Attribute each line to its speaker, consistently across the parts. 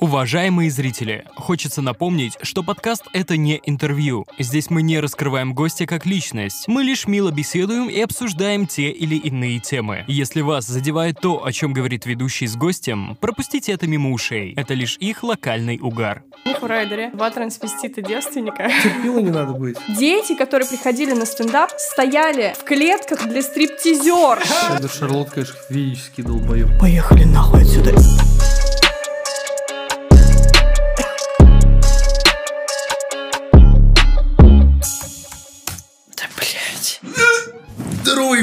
Speaker 1: Уважаемые зрители, хочется напомнить, что подкаст — это не интервью. Здесь мы не раскрываем гостя как личность. Мы лишь мило беседуем и обсуждаем те или иные темы. Если вас задевает то, о чем говорит ведущий с гостем, пропустите это мимо ушей. Это лишь их локальный угар.
Speaker 2: В райдере два трансвестита девственника.
Speaker 3: Терпила не надо быть.
Speaker 2: Дети, которые приходили на стендап, стояли в клетках для стриптизер.
Speaker 3: Это Шарлот, конечно, физически долбоёб.
Speaker 2: Поехали нахуй отсюда.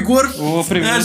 Speaker 4: Егор.
Speaker 3: О, привет.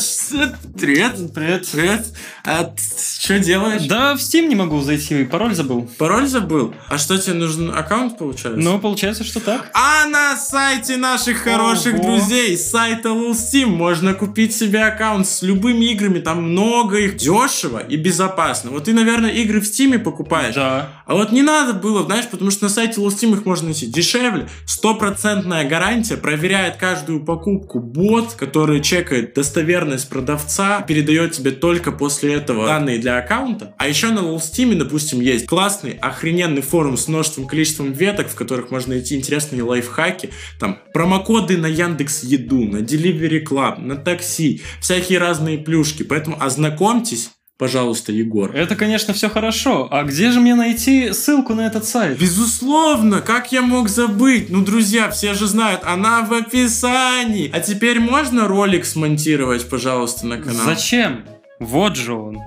Speaker 4: Привет.
Speaker 3: Привет.
Speaker 4: Привет. А что делаешь?
Speaker 3: Да, в Steam не могу зайти, пароль забыл.
Speaker 4: Пароль забыл? А что тебе нужен аккаунт, получается?
Speaker 3: Ну, получается, что так.
Speaker 4: А на сайте наших хороших
Speaker 3: Ого.
Speaker 4: друзей, сайта Lul Steam, можно купить себе аккаунт с любыми играми, там много их, дешево и безопасно. Вот ты, наверное, игры в Steam покупаешь.
Speaker 3: Да.
Speaker 4: А вот не надо было, знаешь, потому что на сайте Steam их можно найти дешевле, стопроцентная гарантия, проверяет каждую покупку бот, который чекает достоверность продавца, передает тебе только после этого данные для аккаунта. А еще на Steam, допустим, есть классный, охрененный форум с множеством количеством веток, в которых можно найти интересные лайфхаки, там промокоды на Яндекс Еду, на Delivery Club, на такси, всякие разные плюшки. Поэтому ознакомьтесь, пожалуйста, Егор.
Speaker 3: Это, конечно, все хорошо. А где же мне найти ссылку на этот сайт?
Speaker 4: Безусловно, как я мог забыть? Ну, друзья, все же знают, она в описании. А теперь можно ролик смонтировать, пожалуйста, на канал?
Speaker 3: Зачем? Вот же он.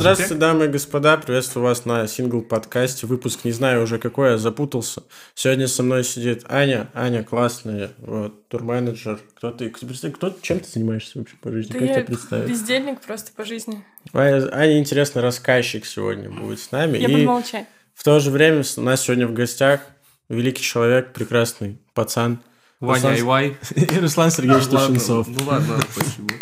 Speaker 4: Здравствуйте, дамы и господа, приветствую вас на сингл-подкасте. Выпуск не знаю уже какой, я запутался. Сегодня со мной сидит Аня. Аня классная, вот, турменеджер. Кто ты? Кто, чем ты занимаешься вообще по жизни?
Speaker 2: Да
Speaker 4: как
Speaker 2: я
Speaker 4: тебя представить?
Speaker 2: бездельник просто по жизни.
Speaker 4: Аня, Аня, интересный рассказчик сегодня будет с нами.
Speaker 2: Я
Speaker 4: и
Speaker 2: буду молчать.
Speaker 4: в то же время с- у нас сегодня в гостях великий человек, прекрасный пацан.
Speaker 5: Ваня
Speaker 4: Руслан-
Speaker 5: Айвай.
Speaker 4: И Руслан Сергеевич Тушенцов.
Speaker 5: Ну ладно, спасибо.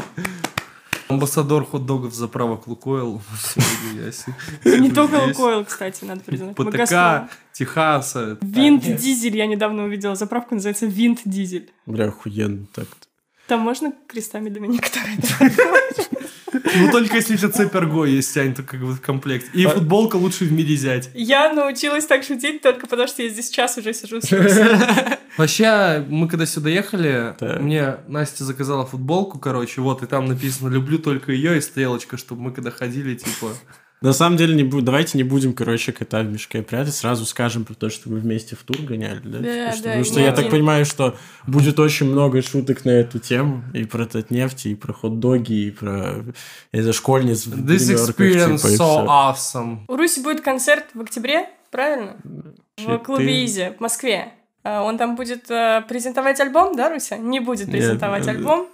Speaker 5: Амбассадор хот-догов заправок Лукойл.
Speaker 2: Не только. Лукойл, кстати, надо признать.
Speaker 5: ПТК. Техаса.
Speaker 2: Винт Дизель я недавно увидела. Заправка называется Винт Дизель.
Speaker 4: Бля, охуенно так-то.
Speaker 2: Там можно крестами Доминика Торетто?
Speaker 5: Ну только если у тебя цепь Арго есть, Ань, то как бы в комплект. И
Speaker 4: А-
Speaker 5: футболка лучше в мире взять.
Speaker 2: Я научилась так шутить только потому, что я здесь час уже сижу. с-
Speaker 5: Вообще, мы когда сюда ехали, мне Настя заказала футболку, короче, вот, и там написано «люблю только ее» и стрелочка, чтобы мы когда ходили, типа...
Speaker 4: На самом деле, не бу- давайте не будем, короче, кота в мешке прятать. Сразу скажем про то, что мы вместе в тур гоняли, да?
Speaker 2: Да,
Speaker 4: Потому что,
Speaker 2: да,
Speaker 4: потому что я так понимаю, что будет очень много шуток на эту тему. И про Татнефть, и про хот-доги, и про за школьниц в
Speaker 5: This experience
Speaker 4: типа,
Speaker 5: so awesome.
Speaker 2: У Руси будет концерт в октябре, правильно? В
Speaker 4: Читы.
Speaker 2: клубе Изи в Москве. А, Он там будет э, презентовать альбом, да, Руся? Не будет
Speaker 4: Нет,
Speaker 2: презентовать
Speaker 4: э,
Speaker 2: альбом.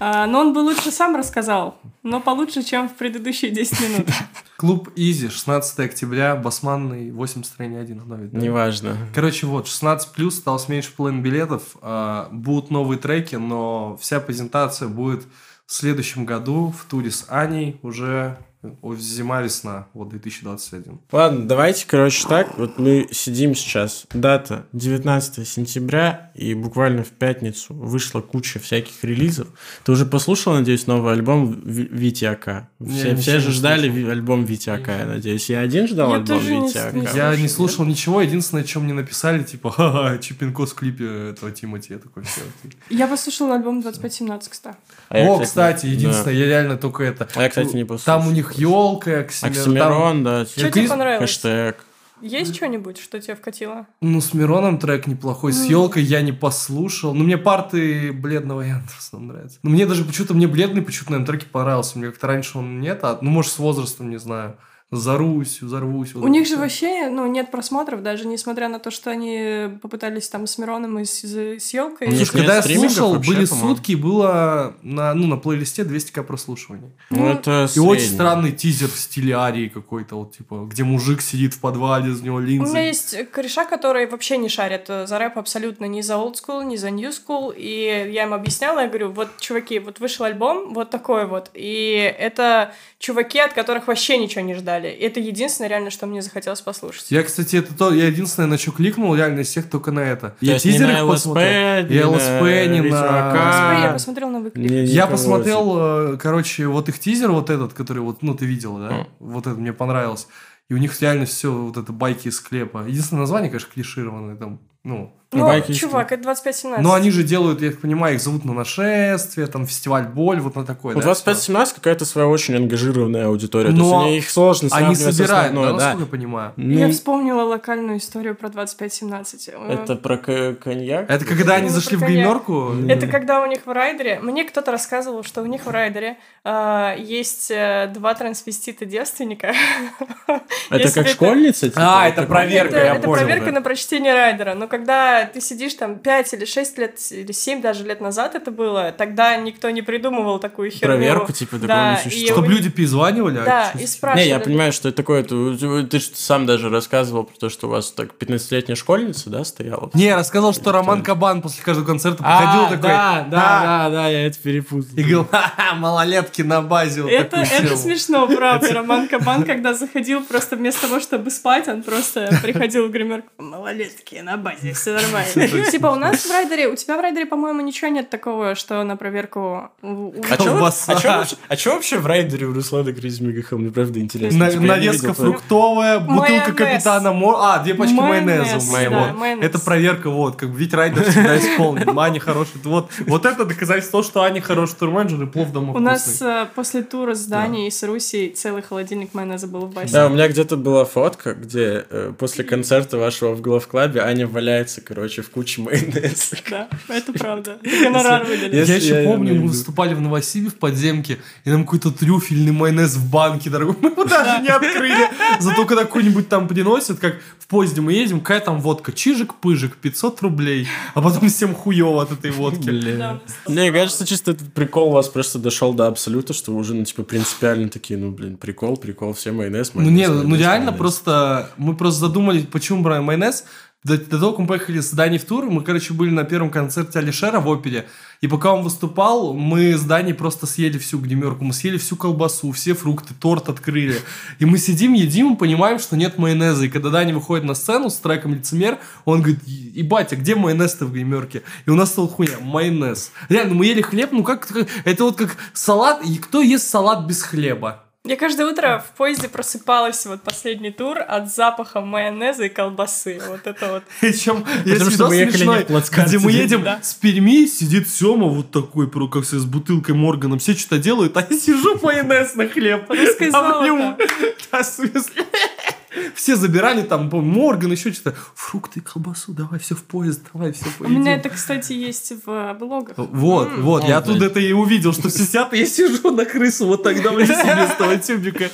Speaker 2: А, Но он бы лучше сам рассказал. Но получше, чем в предыдущие 10 минут.
Speaker 5: Клуб Изи, 16 октября, Басманный, 8 строение 1, оно ведь, да?
Speaker 4: Неважно.
Speaker 5: Короче, вот, 16 плюс, осталось меньше половины билетов. а, будут новые треки, но вся презентация будет в следующем году в туре с Аней уже зима-весна, вот 2021.
Speaker 4: Ладно, давайте, короче, так. Вот мы сидим сейчас. Дата 19 сентября, и буквально в пятницу вышла куча всяких релизов. Ты уже послушал, надеюсь, новый альбом Ви- Вити Ака?
Speaker 5: Не,
Speaker 4: Все, все же ждали
Speaker 5: слушал.
Speaker 4: Ви- альбом Вити Ака, я надеюсь. Я один ждал
Speaker 2: Я
Speaker 4: альбом
Speaker 2: тоже не с-
Speaker 5: Я не
Speaker 2: Нет?
Speaker 5: слушал ничего, единственное, что мне написали, типа, ха-ха, Чипинкос в клипе этого Тимати, я такой, все.
Speaker 2: Я послушала альбом 2517, кстати.
Speaker 4: А
Speaker 5: О, кстати, единственное,
Speaker 4: да.
Speaker 5: я реально только это.
Speaker 4: А я, кстати, не послушал.
Speaker 5: Там у них елка, Оксимирон.
Speaker 4: Оксимирон, да.
Speaker 2: Что тебе понравилось?
Speaker 4: Хэштег.
Speaker 2: Есть что-нибудь, что тебе вкатило?
Speaker 5: Ну, с Мироном трек неплохой, с елкой я не послушал. Ну, мне парты бледного Яндекса нравятся. Ну, мне даже почему-то, мне бледный почему-то, наверное, треки понравился. Мне как-то раньше он нет, а, ну, может, с возрастом, не знаю. Зарусь, взорвусь. вот
Speaker 2: У них же
Speaker 5: всё.
Speaker 2: вообще ну, нет просмотров, даже несмотря на то, что они попытались там с Мироном и с, с елкой.
Speaker 4: У них
Speaker 5: Слушай, когда я слушал,
Speaker 4: вообще,
Speaker 5: были
Speaker 4: по-моему.
Speaker 5: сутки, было на, ну, на плейлисте 200к прослушиваний.
Speaker 4: Ну, это
Speaker 5: И очень
Speaker 4: средний.
Speaker 5: странный тизер в стиле Арии какой-то, вот, типа, где мужик сидит в подвале, из него
Speaker 2: У
Speaker 5: линзы.
Speaker 2: меня есть кореша, которые вообще не шарят э, за рэп абсолютно ни за old school, ни за new school. И я им объясняла, я говорю, вот, чуваки, вот вышел альбом, вот такой вот. И это чуваки, от которых вообще ничего не ждали. Далее. И это единственное реально, что мне захотелось послушать.
Speaker 5: Я, кстати, это то, я единственное, на что кликнул, реально из всех только на это.
Speaker 4: То
Speaker 5: Я
Speaker 4: есть не
Speaker 5: тизер
Speaker 4: на ЛСП,
Speaker 5: посмотрел.
Speaker 4: не
Speaker 5: И
Speaker 4: на
Speaker 5: ЛСП, не на...
Speaker 2: Господи, я посмотрел новый клип.
Speaker 4: Не-
Speaker 5: Я посмотрел, э, короче, вот их тизер вот этот, который вот, ну, ты видел, да? Вот это мне понравилось. И у них реально все вот это байки из склепа. Единственное название, конечно, клишированное там, ну...
Speaker 2: Ну,
Speaker 4: Байки
Speaker 2: чувак, это 25-17.
Speaker 5: Но они же делают, я так понимаю, их зовут на нашествие, там, фестиваль боль, вот на такое,
Speaker 4: Ну,
Speaker 5: да,
Speaker 4: 25-17 какая-то своя очень ангажированная аудитория.
Speaker 5: Но
Speaker 4: То есть, они- их сложно
Speaker 5: Они собирают, да,
Speaker 4: основной, да.
Speaker 5: насколько я понимаю?
Speaker 2: Я
Speaker 4: Ну,
Speaker 2: вспомнила локальную историю про 25-17. Э,
Speaker 4: это про к- коньяк?
Speaker 5: Это когда они
Speaker 2: Ну,
Speaker 5: зашли в гримерку?
Speaker 2: Это когда у них в райдере... Мне кто-то рассказывал, что у них в райдере э, есть э, два трансвестита-девственника.
Speaker 4: Это
Speaker 2: Если
Speaker 4: как школьница? типа,
Speaker 5: А, это проверка,
Speaker 2: это,
Speaker 5: я
Speaker 2: это
Speaker 5: понял,
Speaker 2: проверка
Speaker 5: да.
Speaker 2: на прочтение райдера. Но когда ты сидишь там 5 или 6 лет, или 7 даже лет назад это было, тогда никто не придумывал такую херню.
Speaker 4: Проверку, типа, такого
Speaker 2: Да,
Speaker 4: не
Speaker 2: и
Speaker 4: существует.
Speaker 5: Чтобы
Speaker 2: у-
Speaker 5: люди перезванивали? а
Speaker 2: Да,
Speaker 5: чё
Speaker 2: и спрашивали.
Speaker 4: Не, я понимаю, что это такое. Ты, ты сам даже рассказывал про то, что у вас так 15-летняя школьница, да, стояла?
Speaker 5: Не, я рассказал, что Роман Кабан после каждого концерта подходил такой...
Speaker 4: да, да,
Speaker 5: «А».
Speaker 4: да, да, я это перепутал.
Speaker 5: И говорил, ха-ха, малолетки на базе. Вот
Speaker 2: Это, смешно, правда. Роман Кабан, когда заходил, просто вместо того, чтобы спать, он просто приходил в гримерку. Малолетки на базе, все нормально. Типа у нас в райдере, у тебя в райдере, по-моему, ничего нет такого, что на проверку... у- у-
Speaker 4: А
Speaker 5: Колбаса.
Speaker 4: а, вообще, а вообще в райдере у Руслана Кризмигаха? Мне правда интересно.
Speaker 5: На-
Speaker 4: Типа, видел.
Speaker 5: фруктовая, бутылка капитана Мор... А, две пачки
Speaker 2: Майонез,
Speaker 5: майонеза. вот.
Speaker 2: майонез.
Speaker 5: Это проверка, вот, как ведь Райдер всегда исполнен. Аня хороший. Вот, вот это доказательство что Аня хороший турменеджер и плов дома
Speaker 2: У нас э, после тура с Данией с Русей целый холодильник майонеза был в бассейне.
Speaker 4: Да, у меня где-то была фотка, где э, после концерта вашего в главклабе Аня валяется, короче, в куче майонеза.
Speaker 2: Да, это правда. Гонорар выдали.
Speaker 5: Я еще помню, мы выступали в Новосибе в подземке, и нам какой-то трюфельный майонез в банке, дорогой. Мы его даже не открыли. Зато когда какой-нибудь там приносят, как в поезде мы едем, какая там водка? Чижик-пыжик, 500 рублей. А потом всем хуево от этой водки.
Speaker 4: Бля. Мне кажется, чисто этот прикол у вас просто дошел до абсолюта, что вы уже, ну, типа, принципиально такие, ну, блин, прикол, прикол, все майонез,
Speaker 5: Ну
Speaker 4: майонез,
Speaker 5: не, ну
Speaker 4: майонез,
Speaker 5: реально
Speaker 4: майонез.
Speaker 5: просто мы просто задумались, почему брали майонез. До, до того, как мы поехали с Даней в тур, мы, короче, были на первом концерте Алишера в опере. И пока он выступал, мы с Даней просто съели всю гримерку. Мы съели всю колбасу, все фрукты, торт открыли. И мы сидим, едим и понимаем, что нет майонеза. И когда Даня выходит на сцену с треком «Лицемер», он говорит, и батя, где майонез-то в гримерке? И у нас стал хуйня, майонез. Реально, мы ели хлеб, ну как- это вот как салат. И кто ест салат без хлеба?
Speaker 2: Я каждое утро в поезде просыпалась, вот последний тур, от запаха майонеза и колбасы. Вот это вот.
Speaker 5: Причем, есть
Speaker 4: что
Speaker 5: видос
Speaker 4: мы ехали не
Speaker 5: смешной, где мы едем с Перми, сидит Сема вот такой, про как с бутылкой Морганом, все что-то делают, а я сижу майонез на хлеб.
Speaker 2: Русское
Speaker 5: А в нем-
Speaker 2: золото.
Speaker 5: Да, в смысле? Все забирали там, помню, Морган, еще что-то. Фрукты и колбасу, давай все в поезд, давай все
Speaker 2: У
Speaker 5: поедим.
Speaker 2: меня это, кстати, есть в блогах.
Speaker 5: Вот,
Speaker 2: М.
Speaker 5: вот, я оттуда это и увидел, что все сидят, и я сижу на крысу вот так давлю себе с того тюбика.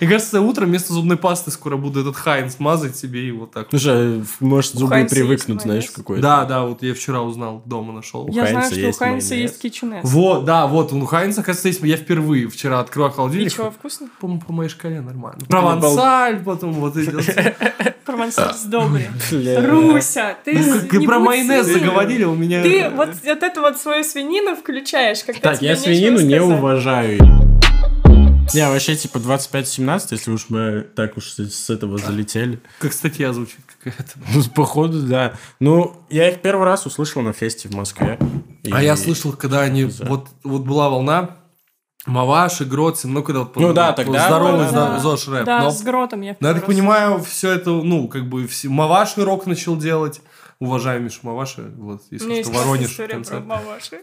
Speaker 5: И кажется, утром вместо зубной пасты скоро буду этот Хайнс мазать себе и вот так.
Speaker 4: Слушай, а, может,
Speaker 2: У
Speaker 4: зубы
Speaker 2: Хайнца есть
Speaker 4: знаешь, в какой-то.
Speaker 5: Да, да, вот я вчера узнал, дома нашел.
Speaker 2: Я знаю, что у
Speaker 4: есть
Speaker 2: Хайнца
Speaker 4: майонез.
Speaker 2: есть кичунес.
Speaker 5: Вот, да, вот, у Хайнца, кажется, есть, я впервые вчера открыл
Speaker 2: И
Speaker 5: холодильник.
Speaker 2: чего, вкусно?
Speaker 5: По, по моей шкале нормально. Провансаль, потом вот эти вот.
Speaker 2: Провансаль с добре.
Speaker 4: Бля.
Speaker 2: Руся, ты
Speaker 5: Ну,
Speaker 2: не
Speaker 5: про майонез заговорили, у меня...
Speaker 2: Ты вот, вот эту вот свою свинину включаешь, когда
Speaker 4: Так, я свинину не уважаю. Не, вообще, типа, 25-17, если уж мы так уж с этого залетели.
Speaker 5: Как статья звучит какая-то.
Speaker 4: Ну, походу, да. Ну, я их первый раз услышал на фесте в Москве.
Speaker 5: А я слышал, когда они... Вот, вот была волна, Маваши, Гроцин, ну, когда вот...
Speaker 4: Ну да, тогда
Speaker 5: Здоровый да,
Speaker 2: да.
Speaker 5: ЗОЖ рэп.
Speaker 2: Да,
Speaker 5: Но,
Speaker 2: с гротом я в
Speaker 5: но я так
Speaker 2: раз.
Speaker 5: понимаю, все это, ну, как бы... все- Маваши рок начал делать. Уважаем Мишу Маваши, вот, если
Speaker 2: меня
Speaker 5: что,
Speaker 2: есть
Speaker 5: Воронеж концерт.
Speaker 2: маваши.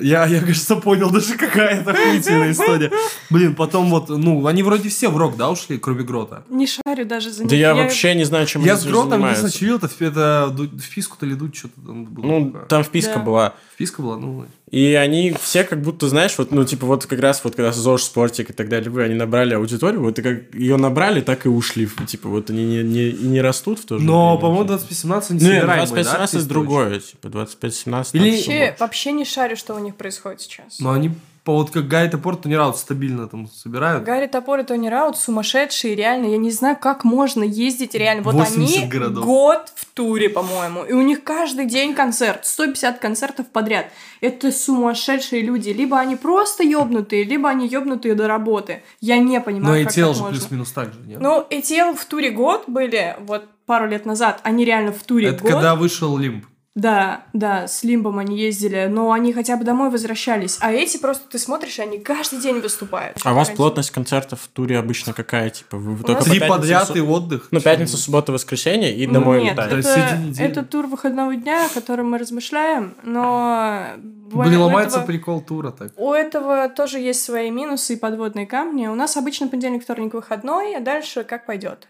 Speaker 5: Я, я, кажется, понял даже какая-то охуительная история. Блин, потом вот, ну, они вроде все в рок, да, ушли, кроме Грота?
Speaker 2: Не шарю даже за них.
Speaker 4: Да я вообще не знаю, чем
Speaker 5: Я
Speaker 4: они
Speaker 5: с Гротом единственное чилил, это, это вписку-то ли дуть, что-то там было.
Speaker 4: Ну, там вписка
Speaker 2: Да.
Speaker 4: была.
Speaker 5: Вписка была, ну...
Speaker 4: И они все как будто, знаешь, вот, ну, типа, вот как раз вот когда ЗОЖ, Спортик и так далее, вы, они набрали аудиторию, вот и как ее набрали, так и ушли. Типа, вот они не, не, и не растут в то же
Speaker 5: Но,
Speaker 4: время.
Speaker 5: по-моему, 25-17 не
Speaker 4: Нет,
Speaker 5: собираемые,
Speaker 4: 25-17
Speaker 5: да,
Speaker 4: это другое, типа, 25-17.
Speaker 5: Или-
Speaker 2: Вообще, вообще не шарю, что у них происходит сейчас.
Speaker 5: Но они по вот как Гай Топор, Тони Раут стабильно там собирают.
Speaker 2: Гарри Топор и Тони Раут сумасшедшие, реально. Я не знаю, как можно ездить реально. Вот
Speaker 5: 80
Speaker 2: они
Speaker 5: городов.
Speaker 2: год в туре, по-моему. И у них каждый день концерт. 150 концертов подряд. Это сумасшедшие люди. Либо они просто ёбнутые, либо они ёбнутые до работы. Я не понимаю,
Speaker 5: Но
Speaker 2: как
Speaker 5: тел
Speaker 2: так
Speaker 5: же плюс-минус так же, нет?
Speaker 2: Ну, ETL в туре год были, вот пару лет назад. Они реально в туре
Speaker 5: Это
Speaker 2: год.
Speaker 5: когда вышел Лимб.
Speaker 2: Да, да, с Лимбом они ездили, но они хотя бы домой возвращались. А эти просто ты смотришь, они каждый день выступают.
Speaker 4: А у вас плотность концертов в туре обычно какая? Типа вы
Speaker 2: У
Speaker 4: только по
Speaker 5: Три
Speaker 4: пятницам,
Speaker 5: подряд
Speaker 4: су-
Speaker 5: и отдых.
Speaker 4: Ну, пятница, суббота, воскресенье и
Speaker 2: Ну,
Speaker 4: домой
Speaker 2: Нет,
Speaker 4: летаете.
Speaker 2: Это, это тур выходного дня, о котором мы размышляем, но...
Speaker 5: Блин, ломается
Speaker 2: этого-
Speaker 5: прикол тура так.
Speaker 2: У этого тоже есть свои минусы и подводные камни. У нас обычно понедельник, вторник выходной, а дальше как пойдет.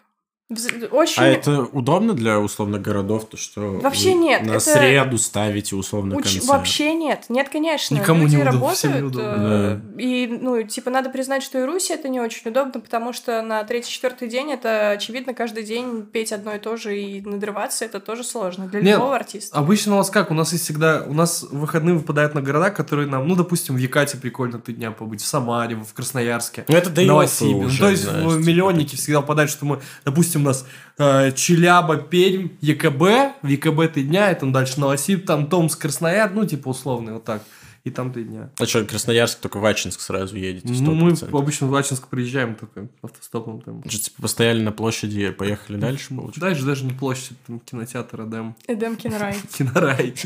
Speaker 2: Вз- Очень...
Speaker 4: А это удобно для условных городов, то что
Speaker 2: Вообще нет,
Speaker 4: на
Speaker 2: это-
Speaker 4: среду ставите условно
Speaker 2: Уч-
Speaker 4: концерт?
Speaker 2: Вообще нет, нет, конечно.
Speaker 5: Никому
Speaker 2: Люди
Speaker 5: неудобно, всем
Speaker 2: работают,
Speaker 5: неудобно.
Speaker 2: э, и, ну, типа, надо признать, что и Руси это не очень удобно, потому что на третий-четвертый день это, очевидно, каждый день петь одно и то же и надрываться, это тоже сложно для
Speaker 5: Нет,
Speaker 2: любого артиста.
Speaker 5: Обычно у нас как? У нас есть всегда... У нас выходные выпадают на города, которые нам... Ну, допустим, в Якате прикольно три дня побыть, в Самаре, в Красноярске.
Speaker 4: Ну, это да опыт
Speaker 5: Ну,
Speaker 4: уже,
Speaker 5: то есть
Speaker 4: знаешь,
Speaker 5: в
Speaker 4: типа,
Speaker 5: миллионники всегда попадают, что мы, допустим, у нас э, Челяба, Пермь, ЕКБ, в ЕКБ три дня, и там дальше Новосиб, там Томск, Краснояр, ну, типа условно, вот так. И там три дня.
Speaker 4: А что, Красноярск только в Ачинск сразу едете?
Speaker 5: Ну, мы
Speaker 4: 100%?
Speaker 5: обычно в Ачинск приезжаем только автостопом. Там.
Speaker 4: Же, типа, постояли на площади, поехали дальше, получается.
Speaker 5: Дальше даже не площадь, там кинотеатр Эдем.
Speaker 2: Эдем Кинрай.
Speaker 5: Кинорай.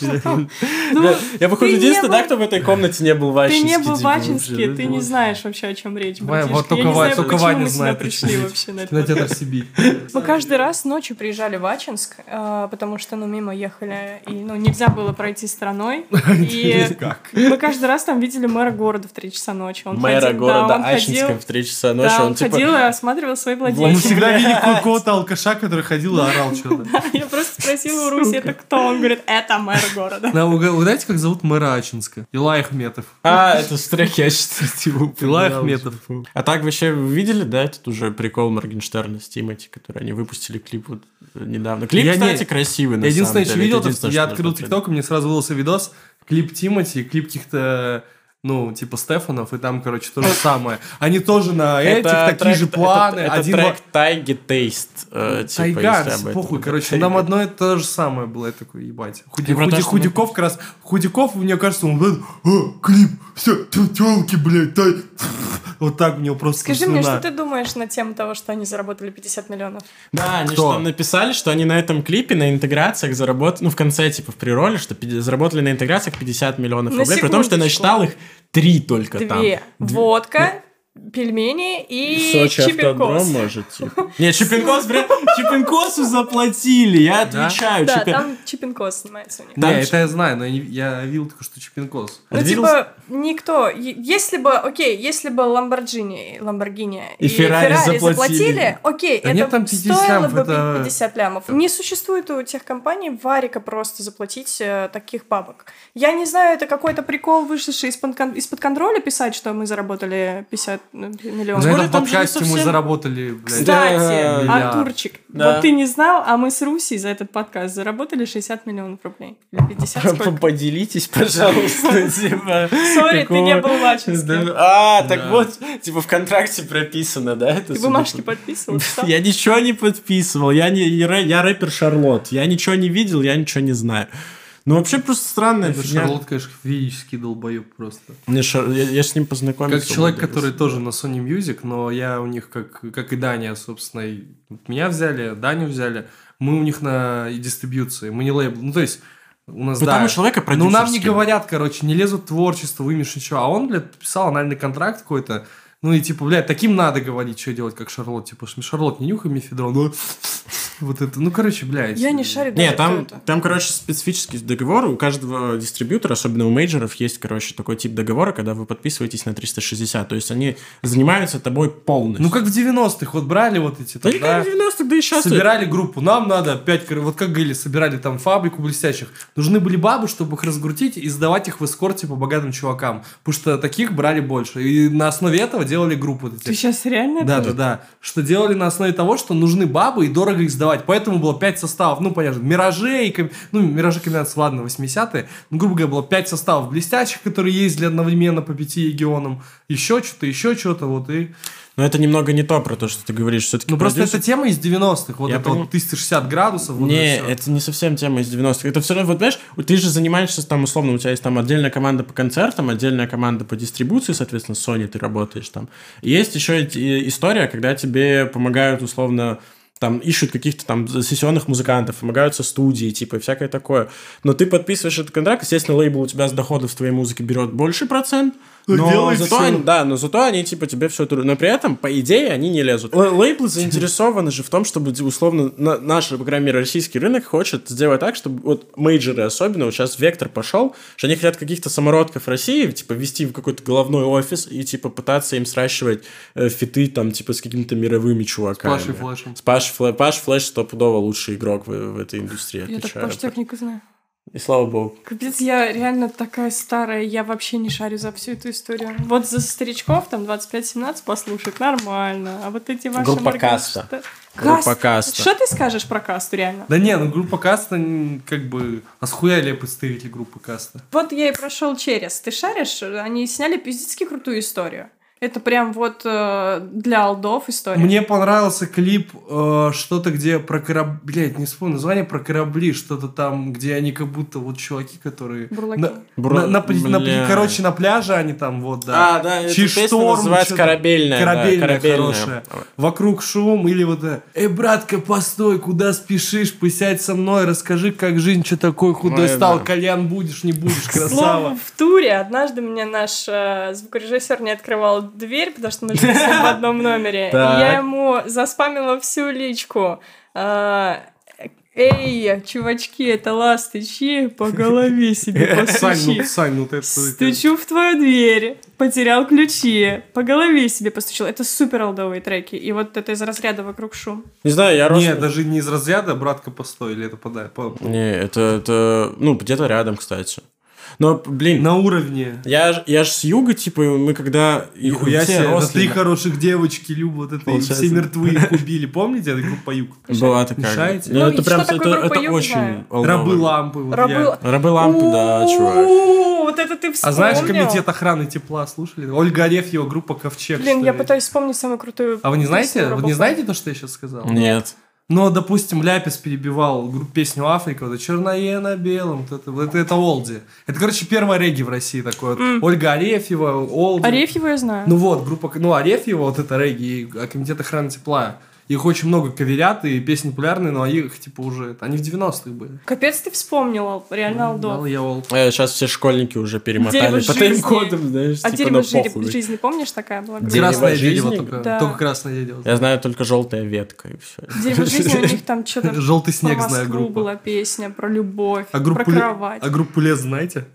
Speaker 2: Ну,
Speaker 4: Я, походу,
Speaker 2: ты
Speaker 4: единственный, да, кто в этой комнате не был в
Speaker 2: Ты
Speaker 4: Ачинске.
Speaker 2: не был в
Speaker 4: типа,
Speaker 2: Ачинске, ты не знаешь вообще, о чем речь, братишка.
Speaker 5: вот только
Speaker 2: Я не
Speaker 5: Ваня- знает,
Speaker 2: пришли вообще на
Speaker 5: Кинотеатр Сибирь.
Speaker 2: Мы каждый раз ночью приезжали в Ачинск, э, потому что, ну, мимо ехали, и, ну, нельзя было пройти страной. И мы каждый раз там видели мэра города в 3 часа ночи. Он
Speaker 4: Мэра
Speaker 2: ходил- да,
Speaker 4: города
Speaker 2: он
Speaker 4: Ачинска
Speaker 2: ходил-
Speaker 4: в 3 часа ночи,
Speaker 2: Да,
Speaker 4: он,
Speaker 2: он
Speaker 4: типа...
Speaker 2: ходил и осматривал свои
Speaker 5: Мы
Speaker 2: владения.
Speaker 5: всегда видели какого-то алкаша, который ходил и орал что-то.
Speaker 2: Я просто спросила у Руси, это кто? Он говорит, это мэр города.
Speaker 5: Да, вы знаете, как зовут мэра Ачинска? Илай Ахметов.
Speaker 4: А, это с треки я типа,
Speaker 5: Илай Ахметов.
Speaker 4: А так вообще видели, да, этот уже прикол Моргенштерна с Тимати, который они выпустили клип вот э, недавно. Клип,
Speaker 5: Я не-
Speaker 4: кстати, красивый, на
Speaker 5: Я единственное,
Speaker 4: самом
Speaker 5: что
Speaker 4: деле.
Speaker 5: видел,
Speaker 4: Это
Speaker 5: то,
Speaker 4: единственное,
Speaker 5: я
Speaker 4: что
Speaker 5: открыл ТикТок, и мне сразу вылился видос, клип Тимати, клип каких-то ну, типа Стефанов, и там, короче, то же самое. Они тоже на этих, такие
Speaker 4: трек-
Speaker 5: же планы.
Speaker 4: Это,
Speaker 5: один
Speaker 4: трек Тайги Тейст. э, типа,
Speaker 5: Тайга,
Speaker 4: этом.
Speaker 5: похуй, короче,
Speaker 4: Тайга.
Speaker 5: нам одно и то же самое было, я такой, ебать. Худи,
Speaker 4: то,
Speaker 5: Худи- Худяков как раз, Худяков, мне кажется, он, «А, клип, все, телки, блядь, тай». вот так у него просто
Speaker 2: Скажи мне, что ты думаешь на тему того, что они заработали 50 миллионов?
Speaker 4: Да, они
Speaker 5: Кто?
Speaker 4: что там написали, что они на этом клипе, на интеграциях заработали, ну, в конце, типа, в прироле, что заработали на интеграциях 50 миллионов
Speaker 2: На
Speaker 4: рублей, при том, что я насчитал их три только там.
Speaker 2: Две. Водка, пельмени и
Speaker 4: Сочи
Speaker 2: Чипинкос.
Speaker 4: может, типа. Нет, Чипинкос, блядь, Чипинкосу заплатили, я
Speaker 5: Да?
Speaker 4: отвечаю.
Speaker 2: Да,
Speaker 4: Чипин-
Speaker 2: там Чипинкос снимается у них.
Speaker 5: Не,
Speaker 4: Там
Speaker 5: это я знаю, но я, видел только что Чипинкос.
Speaker 2: Ну,
Speaker 4: Видел?
Speaker 2: типа, никто... Если бы, окей, если бы Ламборджини, Ламборгини
Speaker 4: И Феррари заплатили.
Speaker 2: окей,
Speaker 5: Да
Speaker 2: это
Speaker 5: нет там 50
Speaker 2: стоило бы
Speaker 5: это-
Speaker 2: 50 лямов. Не существует у тех компаний варика просто заплатить э, таких бабок. Я не знаю, это какой-то прикол, вышедший из-под контроля писать, что мы заработали 50 миллионов.
Speaker 5: На этом подкасте мы заработали, блядь.
Speaker 2: Кстати. Артурчик, вот ты не знал, а мы с Русей за этот подкаст заработали 60 миллионов рублей. Или 50 сколько?
Speaker 4: Поделитесь, пожалуйста, типа.
Speaker 2: Сори, ты не был.
Speaker 4: Да, А, так вот, типа в контракте прописано, да? это
Speaker 2: Ты бумажки
Speaker 4: по-
Speaker 2: подписывал?
Speaker 4: Я ничего не подписывал, я рэпер Шарлот, я ничего не видел, я ничего не знаю. Ну, вообще просто странная
Speaker 5: Это
Speaker 4: фигня.
Speaker 5: Шарлот, конечно, физический долбоеб просто.
Speaker 4: Мне Шар- Я, я с ним познакомился.
Speaker 5: Как человек,
Speaker 4: вот,
Speaker 5: который тоже на Sony Music, но я у них, как, как и Даня, собственно, и меня взяли, Даню взяли, мы у них на дистрибьюции, мы не лейбл. Ну, то есть, у нас,
Speaker 4: Ну,
Speaker 5: да.
Speaker 4: человека
Speaker 5: Ну, нам не говорят, короче, не лезут в творчество, вымеш ничего. А он, блядь, подписал анальный контракт какой-то. Ну и типа, блядь, таким надо говорить, что делать, как Шарлот. Типа, Шарлот, не нюхай мефедрон. ну, Вот это, ну, короче, блядь.
Speaker 2: Я не шарю даже,
Speaker 4: Не, там,
Speaker 2: это.
Speaker 4: там, короче, специфический договор. У каждого дистрибьютора, особенно у мейджеров, есть, короче, такой тип договора, когда вы подписываетесь на 360. То есть они занимаются тобой полностью.
Speaker 5: Ну, как в 90-х, вот брали вот эти
Speaker 4: да как в 90-х, да и сейчас.
Speaker 5: собирали группу, нам надо пять, кор- вот как говорили, собирали там фабрику блестящих. Нужны были бабы, чтобы их разгрутить и сдавать их в эскорте по богатым чувакам. Потому что таких брали больше. И на основе этого делали группы. эти.
Speaker 2: Ты сейчас реально
Speaker 5: Да,
Speaker 2: это-
Speaker 5: да, да. Что делали на основе того, что нужны бабы и дорого их сдавать давать. Поэтому было 5 составов, ну, понятно, Миражей, ну, Миражи комбинации, ладно, 80-е, ну, грубо говоря, было 5 составов блестящих, которые ездили одновременно по пяти регионам, еще что-то, еще что-то, вот, и...
Speaker 4: Но это немного не то про то, что ты говоришь. Все-таки
Speaker 5: Ну, просто
Speaker 4: продюсер-
Speaker 5: эта тема из 90-х, вот
Speaker 4: Я
Speaker 5: это
Speaker 4: понял.
Speaker 5: вот 360 градусов. вот
Speaker 4: не,
Speaker 5: это
Speaker 4: это не совсем тема из 90-х. Это все равно, вот понимаешь, ты же занимаешься там, условно, у тебя есть там отдельная команда по концертам, отдельная команда по дистрибуции, соответственно, Sony ты работаешь там. И есть еще и- история, когда тебе помогают, условно, там ищут каких-то там сессионных музыкантов, помогают со студии, типа, и всякое такое. Но ты подписываешь этот контракт, естественно, лейбл у тебя с доходов с твоей музыки берет больше процент, но
Speaker 5: делает
Speaker 4: зато, они, да, но зато они, типа, тебе все это... Но при этом, по идее, они не лезут. Л- Лейблы заинтересованы же в том, чтобы, условно, на- наш, по крайней мере, российский рынок хочет сделать так, чтобы вот мейджоры особенно, вот сейчас вектор пошел, что они хотят каких-то самородков России, типа, ввести в какой-то головной офис и, типа, пытаться им сращивать э, фиты, там, типа, с какими-то мировыми чуваками.
Speaker 5: Пашей Флэшем.
Speaker 4: С Паш, Флэ- Паш Флэш стопудово лучший игрок в, в этой индустрии.
Speaker 2: Я так. Паш технику знаю.
Speaker 4: И слава богу.
Speaker 2: Капец, я реально такая старая, я вообще не шарю за всю эту историю. Вот за старичков, там, 25-17 послушать, нормально. А вот эти ваши...
Speaker 4: Группа
Speaker 2: Моргенштерн-
Speaker 4: Каста.
Speaker 2: Каст?
Speaker 4: Группа Каста.
Speaker 2: Что ты скажешь про Касту, реально?
Speaker 5: Да не, ну группа Каста, как бы, а схуяли представитель группы Каста?
Speaker 2: Вот я и прошел через. Ты шаришь? Они сняли пиздецки крутую историю. Это прям вот э, для алдов история.
Speaker 5: Мне понравился клип э, что-то, где про корабли, блядь, не вспомню название, про корабли, что-то там, где они как будто вот чуваки, которые...
Speaker 2: Бурлаки.
Speaker 5: На,
Speaker 4: Бро-
Speaker 5: на- на пли- на
Speaker 4: бля.
Speaker 5: короче, на пляже они там, вот, да.
Speaker 4: А, да, эта
Speaker 5: Чей
Speaker 4: песня
Speaker 5: шторм,
Speaker 4: называется
Speaker 5: что-то-
Speaker 4: «Корабельная», да,
Speaker 5: Корабельная,
Speaker 4: «Корабельная».
Speaker 5: хорошая. Вокруг шум, или вот это, Эй, братка, постой, куда спешишь, посядь со мной, расскажи, как жизнь, что такое худой
Speaker 4: Ой,
Speaker 5: стал,
Speaker 4: да.
Speaker 5: кальян будешь, не будешь, красава.
Speaker 2: слову, в туре однажды мне наш э, звукорежиссер не открывал дверь, потому что мы жили в одном номере. И я ему заспамила всю личку. А, Эй, чувачки, это ластычи, по голове себе
Speaker 5: Сань,
Speaker 2: постучи.
Speaker 5: ну, Сань, ну ты...
Speaker 2: Стучу в твою дверь, потерял ключи, по голове себе постучил. Это супер олдовые треки. И вот это из разряда вокруг шум.
Speaker 4: Не знаю, я рос...
Speaker 5: Не, даже не из разряда, братка, постой, или это подай. по-
Speaker 4: Не, это, это, ну, где-то рядом, кстати. Но, блин,
Speaker 5: На уровне.
Speaker 4: я, ж- я ж с юга, типа, мы когда...
Speaker 5: Нихуя
Speaker 4: все
Speaker 5: себе, на
Speaker 4: росли,
Speaker 5: три
Speaker 4: да.
Speaker 5: хороших девочки, Люб, вот это, и
Speaker 4: Получается.
Speaker 5: все мертвые их убили. Помните, это группа Юг?
Speaker 4: Была такая.
Speaker 5: Мешаете?
Speaker 4: Ну,
Speaker 2: Ну,
Speaker 4: это
Speaker 2: и
Speaker 4: прям, это, это очень...
Speaker 5: Рабы лампы.
Speaker 2: Рабы
Speaker 4: лампы, да, чувак.
Speaker 2: Вот это ты
Speaker 5: А
Speaker 2: вспомнил.
Speaker 5: знаешь, комитет охраны тепла слушали? Ольга Арефьева, группа Ковчег.
Speaker 2: Блин, я
Speaker 5: ли?
Speaker 2: пытаюсь вспомнить самую крутую
Speaker 5: А вы не знаете, вы не знаете то, что я сейчас сказал?
Speaker 4: Нет.
Speaker 5: Ну, допустим, Ляпис перебивал группу песню Африка, вот черное на белом, вот это, это, это Олди. Это, короче, первая регги в России такое. вот. Ольга Арефьева, Олди.
Speaker 2: Арефьева я знаю.
Speaker 5: Ну вот, группа, ну, Арефьева, вот это регги, а комитет охраны тепла. Их очень много каверят, и песни популярные, но их, типа, уже... Они в 90-х были.
Speaker 2: Капец ты вспомнил, реально.
Speaker 5: Мало я Олд.
Speaker 4: сейчас все школьники уже перемотали по тайм-кодам, знаешь,
Speaker 2: А
Speaker 4: типа
Speaker 2: дерево
Speaker 4: на
Speaker 2: жи- жизни, помнишь, такая была?
Speaker 4: Дерево
Speaker 5: Красное
Speaker 4: жизни?
Speaker 5: дерево только.
Speaker 2: Да.
Speaker 5: Только красное дерево.
Speaker 4: Я знаю только желтая ветка и все.
Speaker 2: Дерево жизни, у них там что-то
Speaker 5: Желтый снег,
Speaker 2: про
Speaker 5: знаю, группа.
Speaker 2: была песня, про любовь,
Speaker 5: А группу,
Speaker 2: про кровать.
Speaker 5: а группу Лес знаете?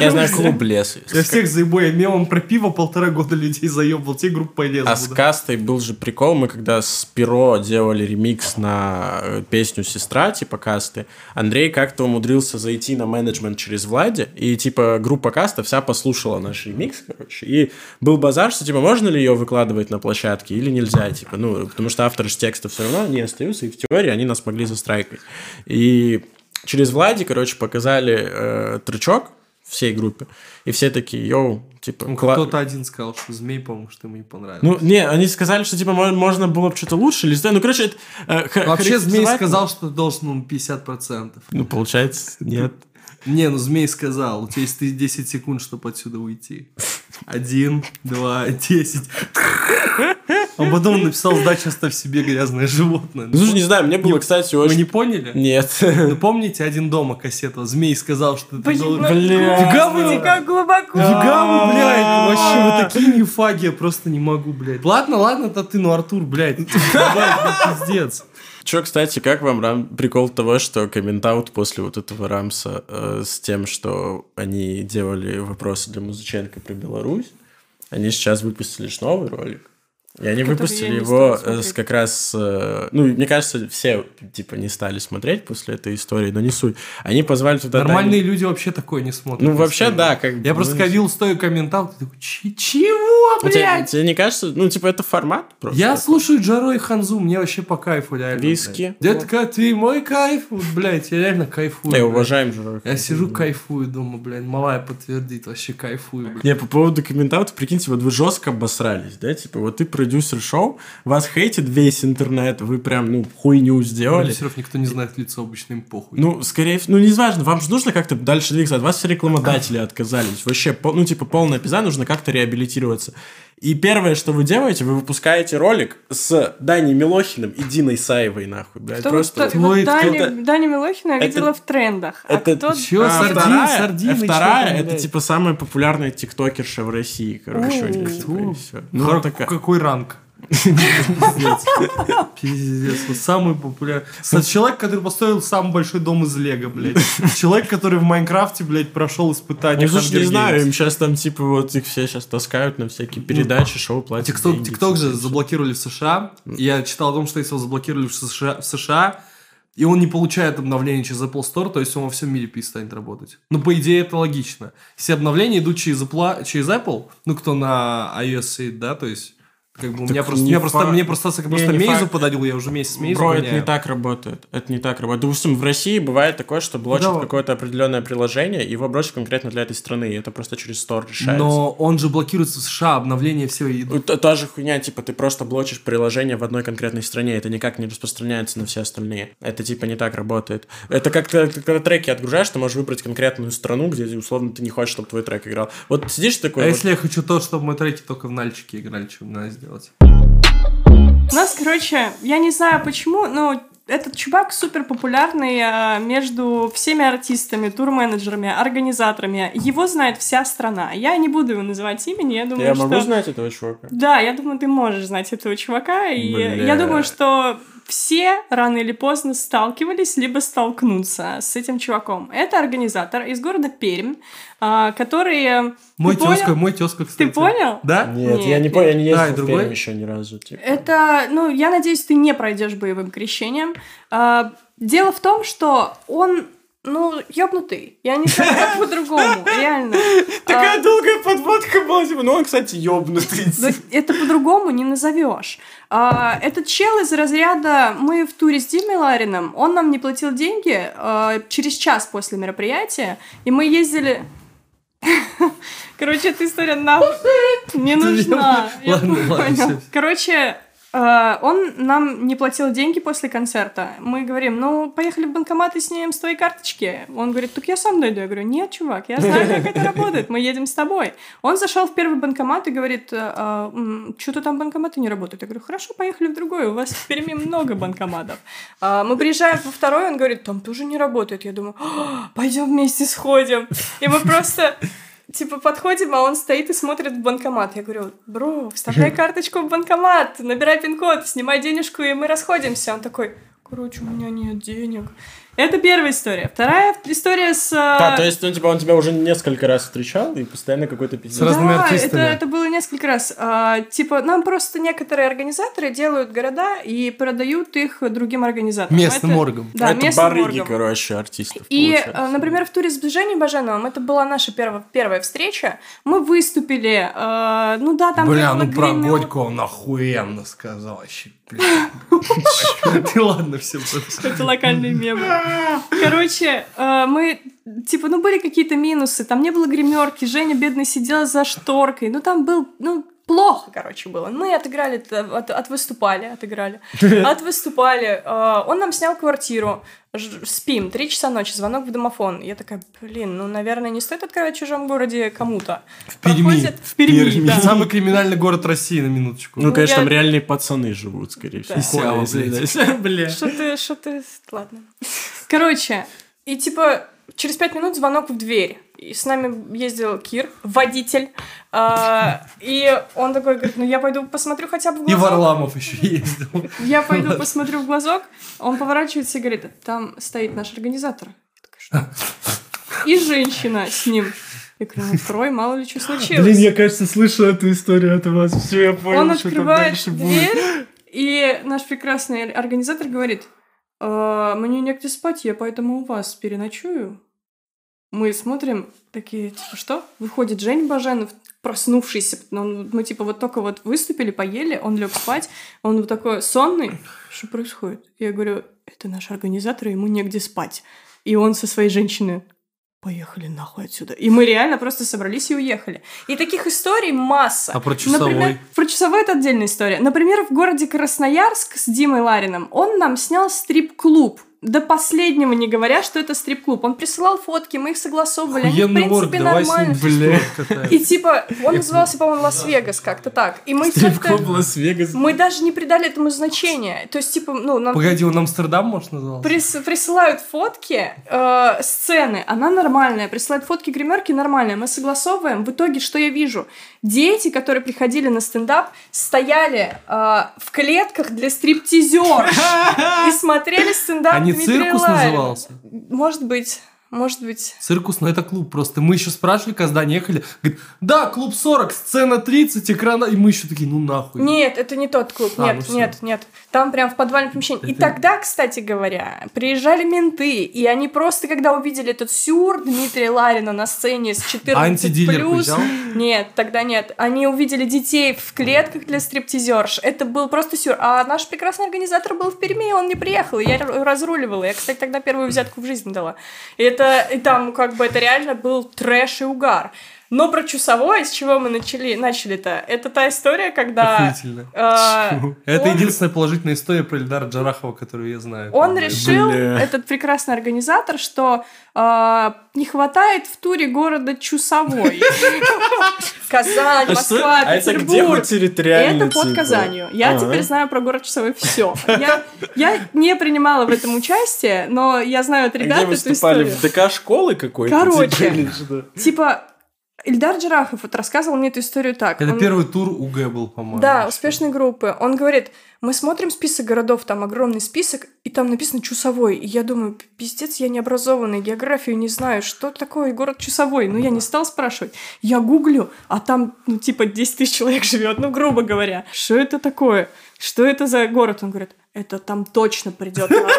Speaker 4: Я знаю клуб лес.
Speaker 5: Я всех заебу, я мемом про пиво полтора года людей заебал, те группа Лес
Speaker 4: А с кастой был же прикол, мы когда с Перо делали ремикс на э, песню «Сестра», типа касты, Андрей как-то умудрился зайти на менеджмент через Влади, и типа группа каста вся послушала наш ремикс, короче, и был базар, что типа можно ли ее выкладывать на площадке или нельзя, типа, ну, потому что авторы же текста все равно не остаются, и в теории они нас могли застрайкать. И через Влади, короче, показали э, трючок всей группе, и все такие, йоу, типа,
Speaker 5: Ну,
Speaker 4: кла-
Speaker 5: Кто-то один сказал, что змей, по-моему, что ему не понравилось.
Speaker 4: ну, не, они сказали, что, типа, мо- можно было бы что-то лучше или. Ну, короче, это... э, х-
Speaker 5: Вообще, змей сказал, что должен ну, 50%.
Speaker 4: Ну, получается, нет.
Speaker 5: Не, ну змей сказал, у тебя есть ты 10 секунд, чтобы отсюда уйти. Один, два, десять. А потом написал сдача оставь себе грязное животное.
Speaker 4: Ну, слушай, не знаю, мне было, кстати,
Speaker 5: Вы
Speaker 4: очень...
Speaker 5: не поняли?
Speaker 4: Нет.
Speaker 5: Ну помните один дома кассету? Змей сказал, что ты
Speaker 2: Блин,
Speaker 5: должен... вы-
Speaker 2: Господи, как глубоко.
Speaker 5: Фига вы, блядь, вообще вы такие нефаги, я просто не могу, блядь. Ладно, ладно, то ты, ну Артур, блядь, давай, ну, пиздец.
Speaker 4: Че, кстати, как вам рам... прикол того, что комментаут после вот этого рамса э, с тем, что они делали вопросы для Музыченко про Беларусь, они сейчас выпустили ж новый ролик. И они выпустили его э, с как раз... э, Ну, мне кажется, все, типа, не стали смотреть после этой истории, но не суть. Они позвали туда...
Speaker 5: Нормальные
Speaker 4: Дани-
Speaker 5: люди вообще такое не смотрят.
Speaker 4: Ну, вообще, да, как бы,
Speaker 5: Я просто
Speaker 4: ну,
Speaker 5: ходил, стою комментал, ты такой, «Чи- чего,
Speaker 4: Ну, тебе,
Speaker 5: блядь?
Speaker 4: тебе не кажется, ну, типа, это формат просто?
Speaker 5: Я
Speaker 4: такой?
Speaker 5: слушаю Джаро и Ханзу, мне вообще по кайфу, реально.
Speaker 4: Виски.
Speaker 5: блядь. Детка, ты мой кайф. Вот, блядь, я реально кайфую.
Speaker 4: Я
Speaker 5: блядь.
Speaker 4: уважаем же.
Speaker 5: Я сижу, кайфую дома, блядь. Малая подтвердит, вообще кайфую, блядь.
Speaker 4: Не, по поводу комментаторов, прикиньте, вот вы жестко обосрались, да, типа, вот ты продюсер шоу, вас хейтит весь интернет, вы прям, ну, хуйню сделали.
Speaker 5: Продюсеров никто не знает лицо, обычно им похуй.
Speaker 4: Ну, скорее всего, ну, не важно, вам же нужно как-то дальше двигаться, от вас все рекламодатели отказались. Вообще, ну, типа, полная пизда, нужно как-то реабилитироваться. И первое, что вы делаете, вы выпускаете ролик с Даней Милохиным и Диной Саевой, нахуй, блядь,
Speaker 2: Кто
Speaker 4: просто...
Speaker 5: Ой,
Speaker 2: вот Дани,
Speaker 4: это-
Speaker 2: Дани Милохина я
Speaker 4: это-
Speaker 2: видела в трендах. А
Speaker 4: это
Speaker 2: кто...
Speaker 5: Чё,
Speaker 4: А
Speaker 5: сардин,
Speaker 4: вторая,
Speaker 5: сардины,
Speaker 4: а
Speaker 5: чё
Speaker 4: вторая
Speaker 5: там,
Speaker 4: это
Speaker 5: блядь?
Speaker 4: типа самая популярная тиктокерша в России, короче,
Speaker 2: О,
Speaker 4: всё. Ну, такая-
Speaker 5: Какой ранг? Пиздец. вот Самый популярный. Человек, который построил самый большой дом из Лего, блядь. Человек, который в Майнкрафте, блядь, прошел испытание.
Speaker 4: Ну, слушай, не знаю, им сейчас там, типа, вот их все сейчас таскают на всякие передачи, шоу, платят
Speaker 5: Тикток, ТикТок же заблокировали в США. Я читал о том, что если его заблокировали в США, в США, и он не получает обновления через Apple Store, то есть он во всем мире перестанет работать. Ну, по идее, это логично. Если обновления идут через, Apple, через Apple, ну, кто на iOS да, то есть... Как бы у меня просто,
Speaker 4: не
Speaker 5: меня просто,
Speaker 4: факт.
Speaker 5: мне просто,
Speaker 4: Не,
Speaker 5: просто
Speaker 4: не
Speaker 5: Мейзу
Speaker 4: факт.
Speaker 5: подарил, я уже месяц Мейзу
Speaker 4: Бро, это
Speaker 5: гоняю.
Speaker 4: не так работает. Это не так работает. Допустим, в России бывает такое, что блочат
Speaker 5: Да.
Speaker 4: какое-то определенное приложение, и его блочат конкретно для этой страны, и это просто через Store решается.
Speaker 5: Но он же блокируется в США, обновления все
Speaker 4: Ну,
Speaker 5: идут.
Speaker 4: Та, та же хуйня, типа, ты просто блочишь приложение в одной конкретной стране, это никак не распространяется на все остальные. Это, типа, не так работает. Это как ты, когда треки отгружаешь, ты можешь выбрать конкретную страну, где, условно, ты не хочешь, чтобы твой трек играл. Вот сидишь такой...
Speaker 5: А
Speaker 4: вот-
Speaker 5: если я хочу то, чтобы мои треки только в нальчике играли, мне надо сделать?
Speaker 2: У нас, короче, я не знаю почему, но этот чувак супер популярный а, между всеми артистами, турменеджерами, организаторами. Его знает вся страна. Я не буду его называть имени, я думаю,
Speaker 4: Я
Speaker 2: что...
Speaker 4: могу знать этого чувака?
Speaker 2: Да, я думаю, ты можешь знать этого чувака, и
Speaker 4: Бля.
Speaker 2: я думаю, что все рано или поздно сталкивались, либо столкнутся с этим чуваком. Это организатор из города Пермь, а, который... э,
Speaker 5: Мой
Speaker 2: ты понял?
Speaker 5: тезка, мой тезка, кстати.
Speaker 2: Ты понял?
Speaker 5: Да?
Speaker 4: Нет,
Speaker 2: Нет,
Speaker 4: я не понял, я не ездил
Speaker 5: А,
Speaker 4: в
Speaker 5: другой?
Speaker 4: Пермь еще ни разу. Типа.
Speaker 2: Это, ну, я надеюсь, ты не пройдешь боевым крещением. А, дело в том, что он, ну, ёбнутый. Я не знаю, как по-другому, реально. А,
Speaker 4: долгая подводка была, типа, ну он, кстати, ёбнутый.
Speaker 2: Ну, это по-другому не назовешь. А, этот чел из разряда «Мы в туре с Димой Ларином, он нам не платил деньги а, через час после мероприятия, и мы ездили...» Короче, эта история нам не нужна. Я
Speaker 5: Ладно,
Speaker 2: понял. Короче, он нам не платил деньги после концерта. Мы говорим, ну, поехали в банкомат и снимем с твоей карточки. Он говорит, так я сам дойду. Я говорю, нет, чувак, я знаю, как это работает, мы едем с тобой. Он зашел в первый банкомат и говорит, что-то там банкоматы не работают. Я говорю, хорошо, поехали в другой, у вас в Перми много банкоматов. А, Мы приезжаем во второй, он говорит, там тоже не работает. Я думаю, пойдем вместе сходим. И мы просто Типа подходим, а он стоит и смотрит в банкомат. Я говорю, бро, вставляй карточку в банкомат, набирай пин-код, снимай денежку, и мы расходимся. Он такой, короче, у меня нет денег. Это первая история. Вторая история с...
Speaker 4: Да,
Speaker 2: а,
Speaker 4: то есть, ну, типа, он тебя уже несколько раз встречал, и постоянно какой-то пиздец.
Speaker 5: С разными
Speaker 2: да,
Speaker 5: артистами.
Speaker 2: Это, это было несколько раз. А, типа, нам просто некоторые организаторы делают города и продают их другим организаторам.
Speaker 5: Местным
Speaker 2: Это-
Speaker 5: органам.
Speaker 2: Да,
Speaker 4: это
Speaker 2: местным
Speaker 4: барыги,
Speaker 2: органам.
Speaker 4: короче, артистов,
Speaker 2: И,
Speaker 4: получается.
Speaker 2: э, например, в туре сближения Баженовым, это была наша первая, первая встреча, мы выступили, э, ну да, там
Speaker 5: Бля, ну про. Годьку он охуенно сказал вообще. Ты ладно, все.
Speaker 2: Это локальный мем. Короче, э, мы, типа, ну были какие-то минусы, там не было гримерки, Женя бедный сидела за шторкой, ну там был, ну, плохо, короче, было. Мы отыграли, т- от, отвыступали, отыграли, отвыступали. Э, Он нам снял квартиру, спим, три часа ночи, звонок в домофон. Я такая, блин, ну, наверное, не стоит открывать в чужом городе кому-то. В
Speaker 5: Перми.
Speaker 2: В Перми, да.
Speaker 5: Самый криминальный город России, на минуточку.
Speaker 4: Ну,
Speaker 2: Ну,
Speaker 4: конечно,
Speaker 2: я-
Speaker 4: там реальные пацаны живут, скорее всего.
Speaker 2: Да.
Speaker 4: Бля.
Speaker 2: Что ты, что ты... Ладно. Короче, и типа через пять минут звонок в дверь. И с нами ездил Кир, водитель. А, и он такой говорит, ну я пойду посмотрю хотя бы в
Speaker 5: И
Speaker 2: глазок.
Speaker 5: Варламов еще ездил.
Speaker 2: Я пойду посмотрю в глазок. Он поворачивается и говорит, там стоит наш организатор. И женщина с ним. Я говорю, открой, мало ли что случилось.
Speaker 4: Блин, я, кажется, слышал эту историю от вас. Все, я понял,
Speaker 2: Он
Speaker 4: что там
Speaker 2: открывает
Speaker 4: дальше будет.
Speaker 2: дверь, и наш прекрасный организатор говорит, «А, мне негде спать, я поэтому у вас переночую. Мы смотрим, такие, типа, что? Выходит Жень Баженов, проснувшийся. Он- мы, типа, вот только вот выступили, поели, он лег спать, он вот такой сонный. Что происходит? Я говорю, это наш организатор, ему негде спать. И он со своей женщиной поехали нахуй отсюда. И мы реально просто собрались и уехали. И таких историй масса.
Speaker 5: А про часовой?
Speaker 2: Например, про часовой это отдельная история. Например, в городе Красноярск с Димой Ларином он нам снял стрип-клуб. До последнего не говоря, что это стрип-клуб. Он присылал фотки, мы их согласовывали. Они, в принципе, нормально.
Speaker 5: ним.
Speaker 2: И типа, он назывался, по-моему, Лас-Вегас, как-то так. И мы
Speaker 4: Стрип-клуб. Лас-Вегас.
Speaker 2: Мы даже не придали этому значения. То есть, типа, ну, нам
Speaker 5: Погоди, он Амстердам, может, назывался?
Speaker 2: прис- присылают фотки э, сцены, она нормальная, присылают фотки гримерки нормальная, мы согласовываем. В итоге, что я вижу? Дети, которые приходили на стендап, стояли э, в клетках для стриптизерш и смотрели стендап
Speaker 5: А не
Speaker 2: Дмитрия Circus
Speaker 5: назывался?
Speaker 2: Может быть, может быть.
Speaker 5: Circus, но это клуб просто. Мы еще спрашивали, когда здание ехали. Говорит, да, клуб 40, сцена 30, экрана. И мы еще такие, ну нахуй.
Speaker 2: Нет, это не тот клуб.
Speaker 5: А,
Speaker 2: Нет,
Speaker 5: ну
Speaker 2: нет, нет. Там прям в подвальном помещении. И
Speaker 5: Это-
Speaker 2: тогда, кстати говоря, приезжали менты, и они просто, когда увидели этот сюр Дмитрия Ларина на сцене с 14
Speaker 5: А
Speaker 2: плюс, нет, тогда нет. Они увидели детей в клетках для стриптизерш. Это был просто сюр. А наш прекрасный организатор был в Перми, и он не приехал. и Я разруливала. Я, кстати, тогда первую взятку в жизни дала. И это, и там как бы это реально был трэш и угар. Но про часовой, с чего мы начали, начали-то, это та история, когда...
Speaker 5: Охуительно.
Speaker 2: э,
Speaker 5: Это
Speaker 2: он-
Speaker 5: единственная положительная история про Эльдара Джарахова, которую я знаю.
Speaker 2: Он решил,
Speaker 4: Бля.
Speaker 2: этот прекрасный организатор, что э, не хватает в туре города Чусовой. Казань,
Speaker 4: А?
Speaker 2: Москва,
Speaker 4: А это где
Speaker 2: Петербург.
Speaker 4: хоть территориально?
Speaker 2: Это под
Speaker 4: типа?
Speaker 2: Казанью. Я теперь знаю про город Часовой все. Я, я не принимала в этом участие, но я знаю от ребят
Speaker 4: Где
Speaker 2: эту
Speaker 4: выступали?
Speaker 2: историю.
Speaker 4: В ДК школы какой-то?
Speaker 2: Короче.
Speaker 4: Типа,
Speaker 2: Ильдар Джарахов вот рассказывал мне эту историю так.
Speaker 5: Это
Speaker 2: Он-
Speaker 5: первый тур УГ был, по-моему.
Speaker 2: Да, успешной группы. Он говорит, мы смотрим список городов, там огромный список, и там написано Чусовой. И я думаю, «П- пиздец, я необразованный, географию не знаю, что такое город Чусовой. Ну, я не стал спрашивать. Я гуглю, а там, ну, типа, 10 тысяч человек живет, ну, грубо говоря. Что это такое? Что это за город? Он говорит, это там точно придет народ.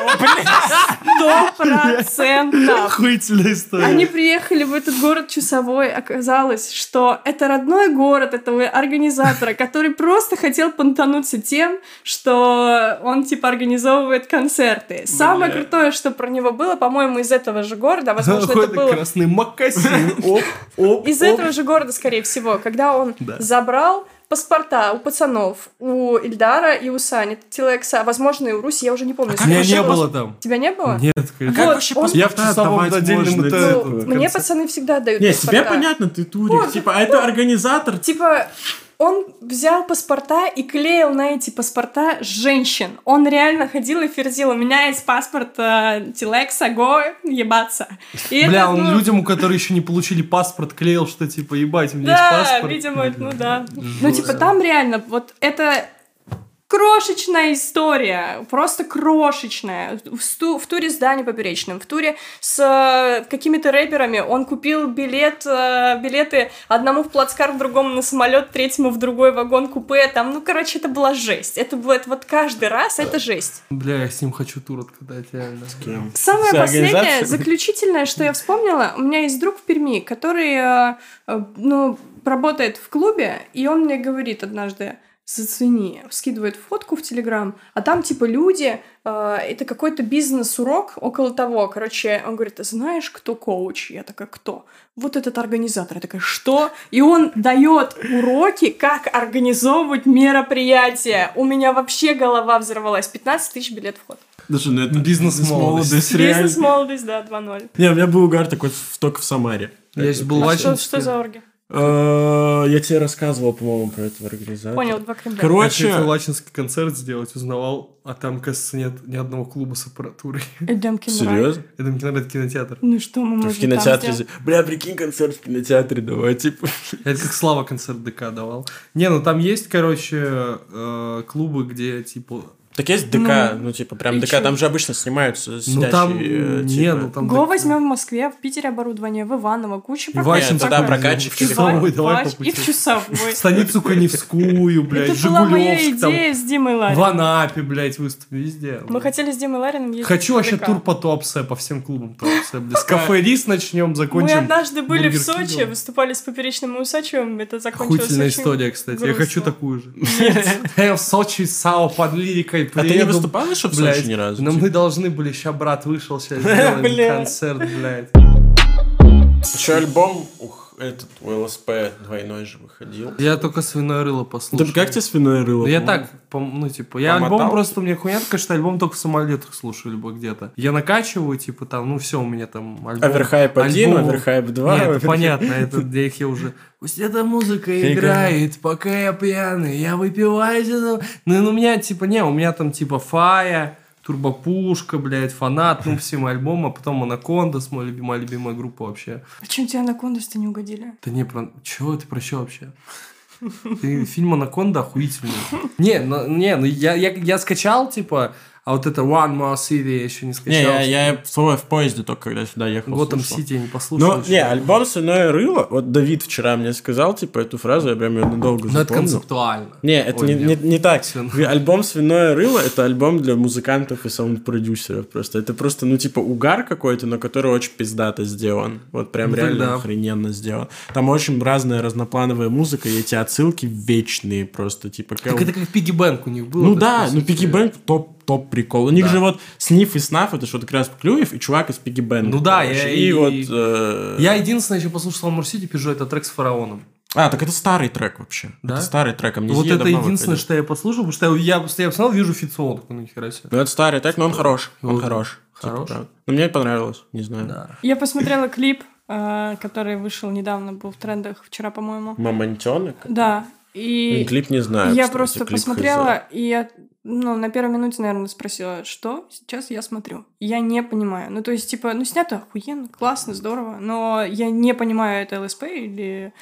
Speaker 2: Сто процентов.
Speaker 5: Охуительная история.
Speaker 2: Они приехали в этот город Чусовой. Оказалось, что это родной город этого организатора, который просто хотел понтануться тем, что он, типа, организовывает концерты. Самое крутое, что про него было, по-моему, из этого же города, а, возможно, это было
Speaker 5: красный макасин. Оп, оп,
Speaker 2: из
Speaker 5: оп.
Speaker 2: этого же города, скорее всего, когда он
Speaker 5: Да.
Speaker 2: забрал паспорта у пацанов, у Ильдара и у Сани, Тилекса, возможно, и у Руси, я уже не помню.
Speaker 5: Меня
Speaker 2: сколько
Speaker 5: не было. там.
Speaker 2: Тебя не было?
Speaker 5: Нет,
Speaker 4: А
Speaker 5: конечно.
Speaker 4: как
Speaker 2: Вот,
Speaker 4: вообще
Speaker 2: он-
Speaker 5: Я в часовом отдельном?
Speaker 2: Ну,
Speaker 5: в
Speaker 2: мне пацаны всегда дают
Speaker 4: Не,
Speaker 2: паспорта.
Speaker 4: тебе понятно, ты турик.
Speaker 2: Вот,
Speaker 4: Типа, а это организатор.
Speaker 2: Типа, он взял паспорта и клеил на эти паспорта женщин. Он реально ходил и ферзил. У меня есть паспорт э, Тилекса, го, ебаться. И
Speaker 5: Бля,
Speaker 2: это,
Speaker 5: он
Speaker 2: ну,
Speaker 5: людям, у которых еще не получили паспорт, клеил, что типа, ебать, у меня
Speaker 2: Да,
Speaker 5: есть паспорт.
Speaker 2: видимо, ну да. Ну,
Speaker 5: Жестко.
Speaker 2: типа, там реально, вот это крошечная история, просто крошечная. В, сту- в туре с Дани Поперечным, в туре с э, какими-то рэперами. Он купил билет, э, билеты одному в плацкарт, другому на самолет, третьему в другой вагон купе. Там, ну, короче, это была жесть. Это было это вот каждый раз это жесть.
Speaker 5: Бля, я с ним хочу тур откатать, реально.
Speaker 2: Самое
Speaker 4: С
Speaker 2: последнее, заключительное, что я вспомнила, у меня есть друг в Перми, который, э, э, ну, работает в клубе, и он мне говорит однажды, зацени, скидывает фотку в Телеграм, а там типа люди, э, это какой-то бизнес-урок около того, короче, он говорит, знаешь, кто коуч? Я такая, кто? Вот этот организатор. Я такая, что? И он дает уроки, как организовывать мероприятия. У меня вообще голова взорвалась. 15 тысяч билет вход.
Speaker 4: Даже, ну, это
Speaker 5: Бизнес-молодость.
Speaker 2: Бизнес-молодость, да, 2-0.
Speaker 4: Не, у меня был угар такой в- только в Самаре.
Speaker 5: Я здесь был
Speaker 2: А что, что за орги?
Speaker 4: Э, Я тебе рассказывал, по-моему, про этого организатора.
Speaker 2: Понял, два Кремля.
Speaker 5: Я
Speaker 4: Короче,
Speaker 5: хотел лачинский концерт сделать, узнавал, а там, кажется, нет ни одного клуба с аппаратурой.
Speaker 2: Эдем кино.
Speaker 4: серьезно?
Speaker 5: Это кино- кинотеатр.
Speaker 2: Ну что мы можем
Speaker 4: В кинотеатре... Бля, прикинь, концерт в кинотеатре давай, типа.
Speaker 5: Это как Слава концерт ДК давал. Не, ну там есть, короче, э, клубы, где, типа,
Speaker 4: Так есть ДК,
Speaker 2: Ну,
Speaker 4: ну, типа, прям
Speaker 2: и
Speaker 4: ДК,
Speaker 2: чё?
Speaker 4: там же обычно снимаются
Speaker 5: Ну
Speaker 4: сидящие,
Speaker 5: там,
Speaker 4: э,
Speaker 5: не,
Speaker 4: типа.
Speaker 5: ну там...
Speaker 2: Го
Speaker 5: так-
Speaker 2: возьмем в Москве, в Питере оборудование, в Иваново, куча
Speaker 5: И
Speaker 2: прокатчиков.
Speaker 4: Тогда прокатчик
Speaker 5: в
Speaker 4: или
Speaker 5: часовой, давай
Speaker 2: И в часовой.
Speaker 5: Станицу Коневскую, блядь,
Speaker 2: Это была моя идея с Димой
Speaker 5: в
Speaker 2: Ларином.
Speaker 5: Анапе, блядь, выступим везде.
Speaker 2: Мы хотели с Димой Ларином ездить
Speaker 5: Хочу
Speaker 2: в
Speaker 5: вообще тур по Туапсе, по всем клубам Туапсе, блядь. С кафе Рис начнем,
Speaker 2: Мы
Speaker 5: закончим.
Speaker 2: однажды были в Сочи, выступали с Поперечным и Усачевым, это закончилось
Speaker 5: Охуительная история, кстати. Я хочу такую же. Я в Сочи, САО под лирикой
Speaker 4: А ты не выступал еще в
Speaker 5: блядь.
Speaker 4: Сочи ни разу?
Speaker 5: Но
Speaker 4: Типа?
Speaker 5: мы должны были, сейчас брат вышел, сейчас сделаем концерт, блядь.
Speaker 4: Еще альбом, ух, этот у ЛСП двойной же выходил.
Speaker 5: Я только свиное рыло послушал.
Speaker 4: Да как тебе свиное рыло?
Speaker 5: Ну, я так, ну, типа, я
Speaker 4: Помотал?
Speaker 5: альбом просто, мне хуйня такая, что альбом только в самолетах слушаю, либо где-то. Я накачиваю, типа, там, ну, все, у меня там альбом.
Speaker 4: Оверхайп 1,
Speaker 5: альбом-
Speaker 4: оверхайп 2.
Speaker 5: Нет, это
Speaker 4: оверхайп-
Speaker 5: понятно, это для их я уже... Пусть эта музыка играет, пока я пьяный, я выпиваю. это». Ну, ну, у меня, типа, не, у меня там, типа, Фая, Турбопушка, блядь, Фанат, ну, все мои альбомы, а потом Анакондас, моя любимая, любимая группа вообще.
Speaker 2: Почему тебе анакондас-то не угодили?
Speaker 5: Да не, про... Чего ты про что вообще? Ты фильм Анаконда охуительный. Не, ну, не, ну я, я, я скачал, типа, а вот это One More City я еще не скачал.
Speaker 4: Не, я, я в свой в поезде только когда сюда ехал. Слушал.
Speaker 5: Сити я не послушал.
Speaker 4: Ну, не, альбом «Свиное рыло», вот Давид вчера мне сказал, типа, эту фразу, я прям ее надолго
Speaker 5: Но это
Speaker 4: запомнил.
Speaker 5: концептуально.
Speaker 4: Не, это
Speaker 5: Ой,
Speaker 4: не, не, не так. Альбом «Свиное рыло» — это альбом для музыкантов и саунд-продюсеров просто. Это просто, ну, типа, угар какой-то, но который очень пиздато сделан. Вот прям
Speaker 5: Ну,
Speaker 4: реально
Speaker 5: тогда.
Speaker 4: охрененно сделан. Там очень разная разноплановая музыка, и эти отсылки вечные просто, типа...
Speaker 5: Так
Speaker 4: как-
Speaker 5: это как Пигги Бэнк у них было.
Speaker 4: Ну
Speaker 5: так,
Speaker 4: да, ну. Пигги Бэнк топ, топ прикол. У них
Speaker 5: Да.
Speaker 4: же вот Сниф и Снаф, это что как раз Клюев и чувак из Пигги Бэнка.
Speaker 5: Ну да,
Speaker 4: короче.
Speaker 5: я
Speaker 4: и,
Speaker 5: и-
Speaker 4: вот... э,
Speaker 5: Я единственное еще послушал More City, пишу, это трек с фараоном.
Speaker 4: А, так это старый трек вообще.
Speaker 5: Да?
Speaker 4: Это старый трек, а
Speaker 5: вот это единственное, что я послушал, потому что я, я посмотрел, вижу Фитсон, такой, ну хера себе.
Speaker 4: Ну это старый трек, но он хорош. Он
Speaker 5: Ну,
Speaker 4: хорош.
Speaker 5: хорош.
Speaker 4: Типа, правда. Но мне понравилось, не знаю.
Speaker 5: Да.
Speaker 2: Я посмотрела клип, э, который вышел недавно, был в трендах вчера, по-моему.
Speaker 4: Мамонтенок?
Speaker 2: Да, и
Speaker 4: Клип не знаю.
Speaker 2: я
Speaker 4: кстати,
Speaker 2: просто посмотрела, и я ну, на первой минуте, наверное, спросила, что сейчас я смотрю. Я не понимаю. Ну, то есть, типа, ну, снято охуенно, классно, здорово, но я не понимаю, это ЛСП или,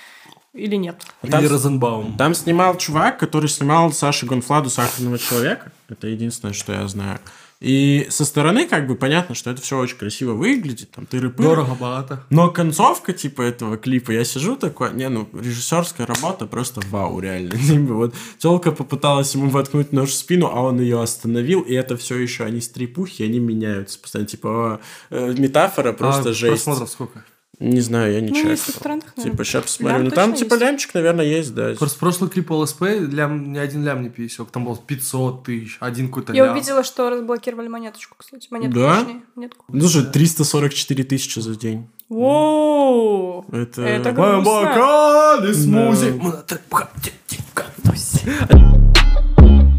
Speaker 2: или нет.
Speaker 4: Там,
Speaker 5: Или Розенбаум.
Speaker 4: там снимал чувак, который снимал Саши Гонфладу «Сахарного человека». Это единственное, что я знаю. И со стороны как бы понятно, что это все очень красиво выглядит. Там ты
Speaker 5: Дорого, богато.
Speaker 4: Но концовка, типа, этого клипа, я сижу такой, не, ну, режиссерская работа просто вау, реально. Типа, вот телка попыталась ему воткнуть нож в спину, а он ее остановил, и это все еще, они стрипухи, они меняются постоянно. Типа, э, метафора просто
Speaker 5: а
Speaker 4: жесть.
Speaker 5: просмотров сколько?
Speaker 4: Не знаю, я не
Speaker 2: Ну,
Speaker 4: чекал.
Speaker 2: трендах, наверное.
Speaker 4: Типа, сейчас посмотрю.
Speaker 2: Лям
Speaker 4: Ну, там, типа,
Speaker 2: есть.
Speaker 4: лямчик, наверное, есть, да.
Speaker 5: Просто прошлый клип ЛСП лям, ни один лям не пересек. Там было 500 тысяч, один какой-то
Speaker 2: Я
Speaker 5: лям.
Speaker 2: увидела, что разблокировали монеточку, кстати. Монетку,
Speaker 4: Да?
Speaker 2: точнее, монетку.
Speaker 4: Ну, слушай, 344 тысячи за день.
Speaker 2: Воу!
Speaker 4: Это...
Speaker 2: Это грустно.
Speaker 5: бокали с
Speaker 4: Да.
Speaker 5: музей. Мы на трепах, типа.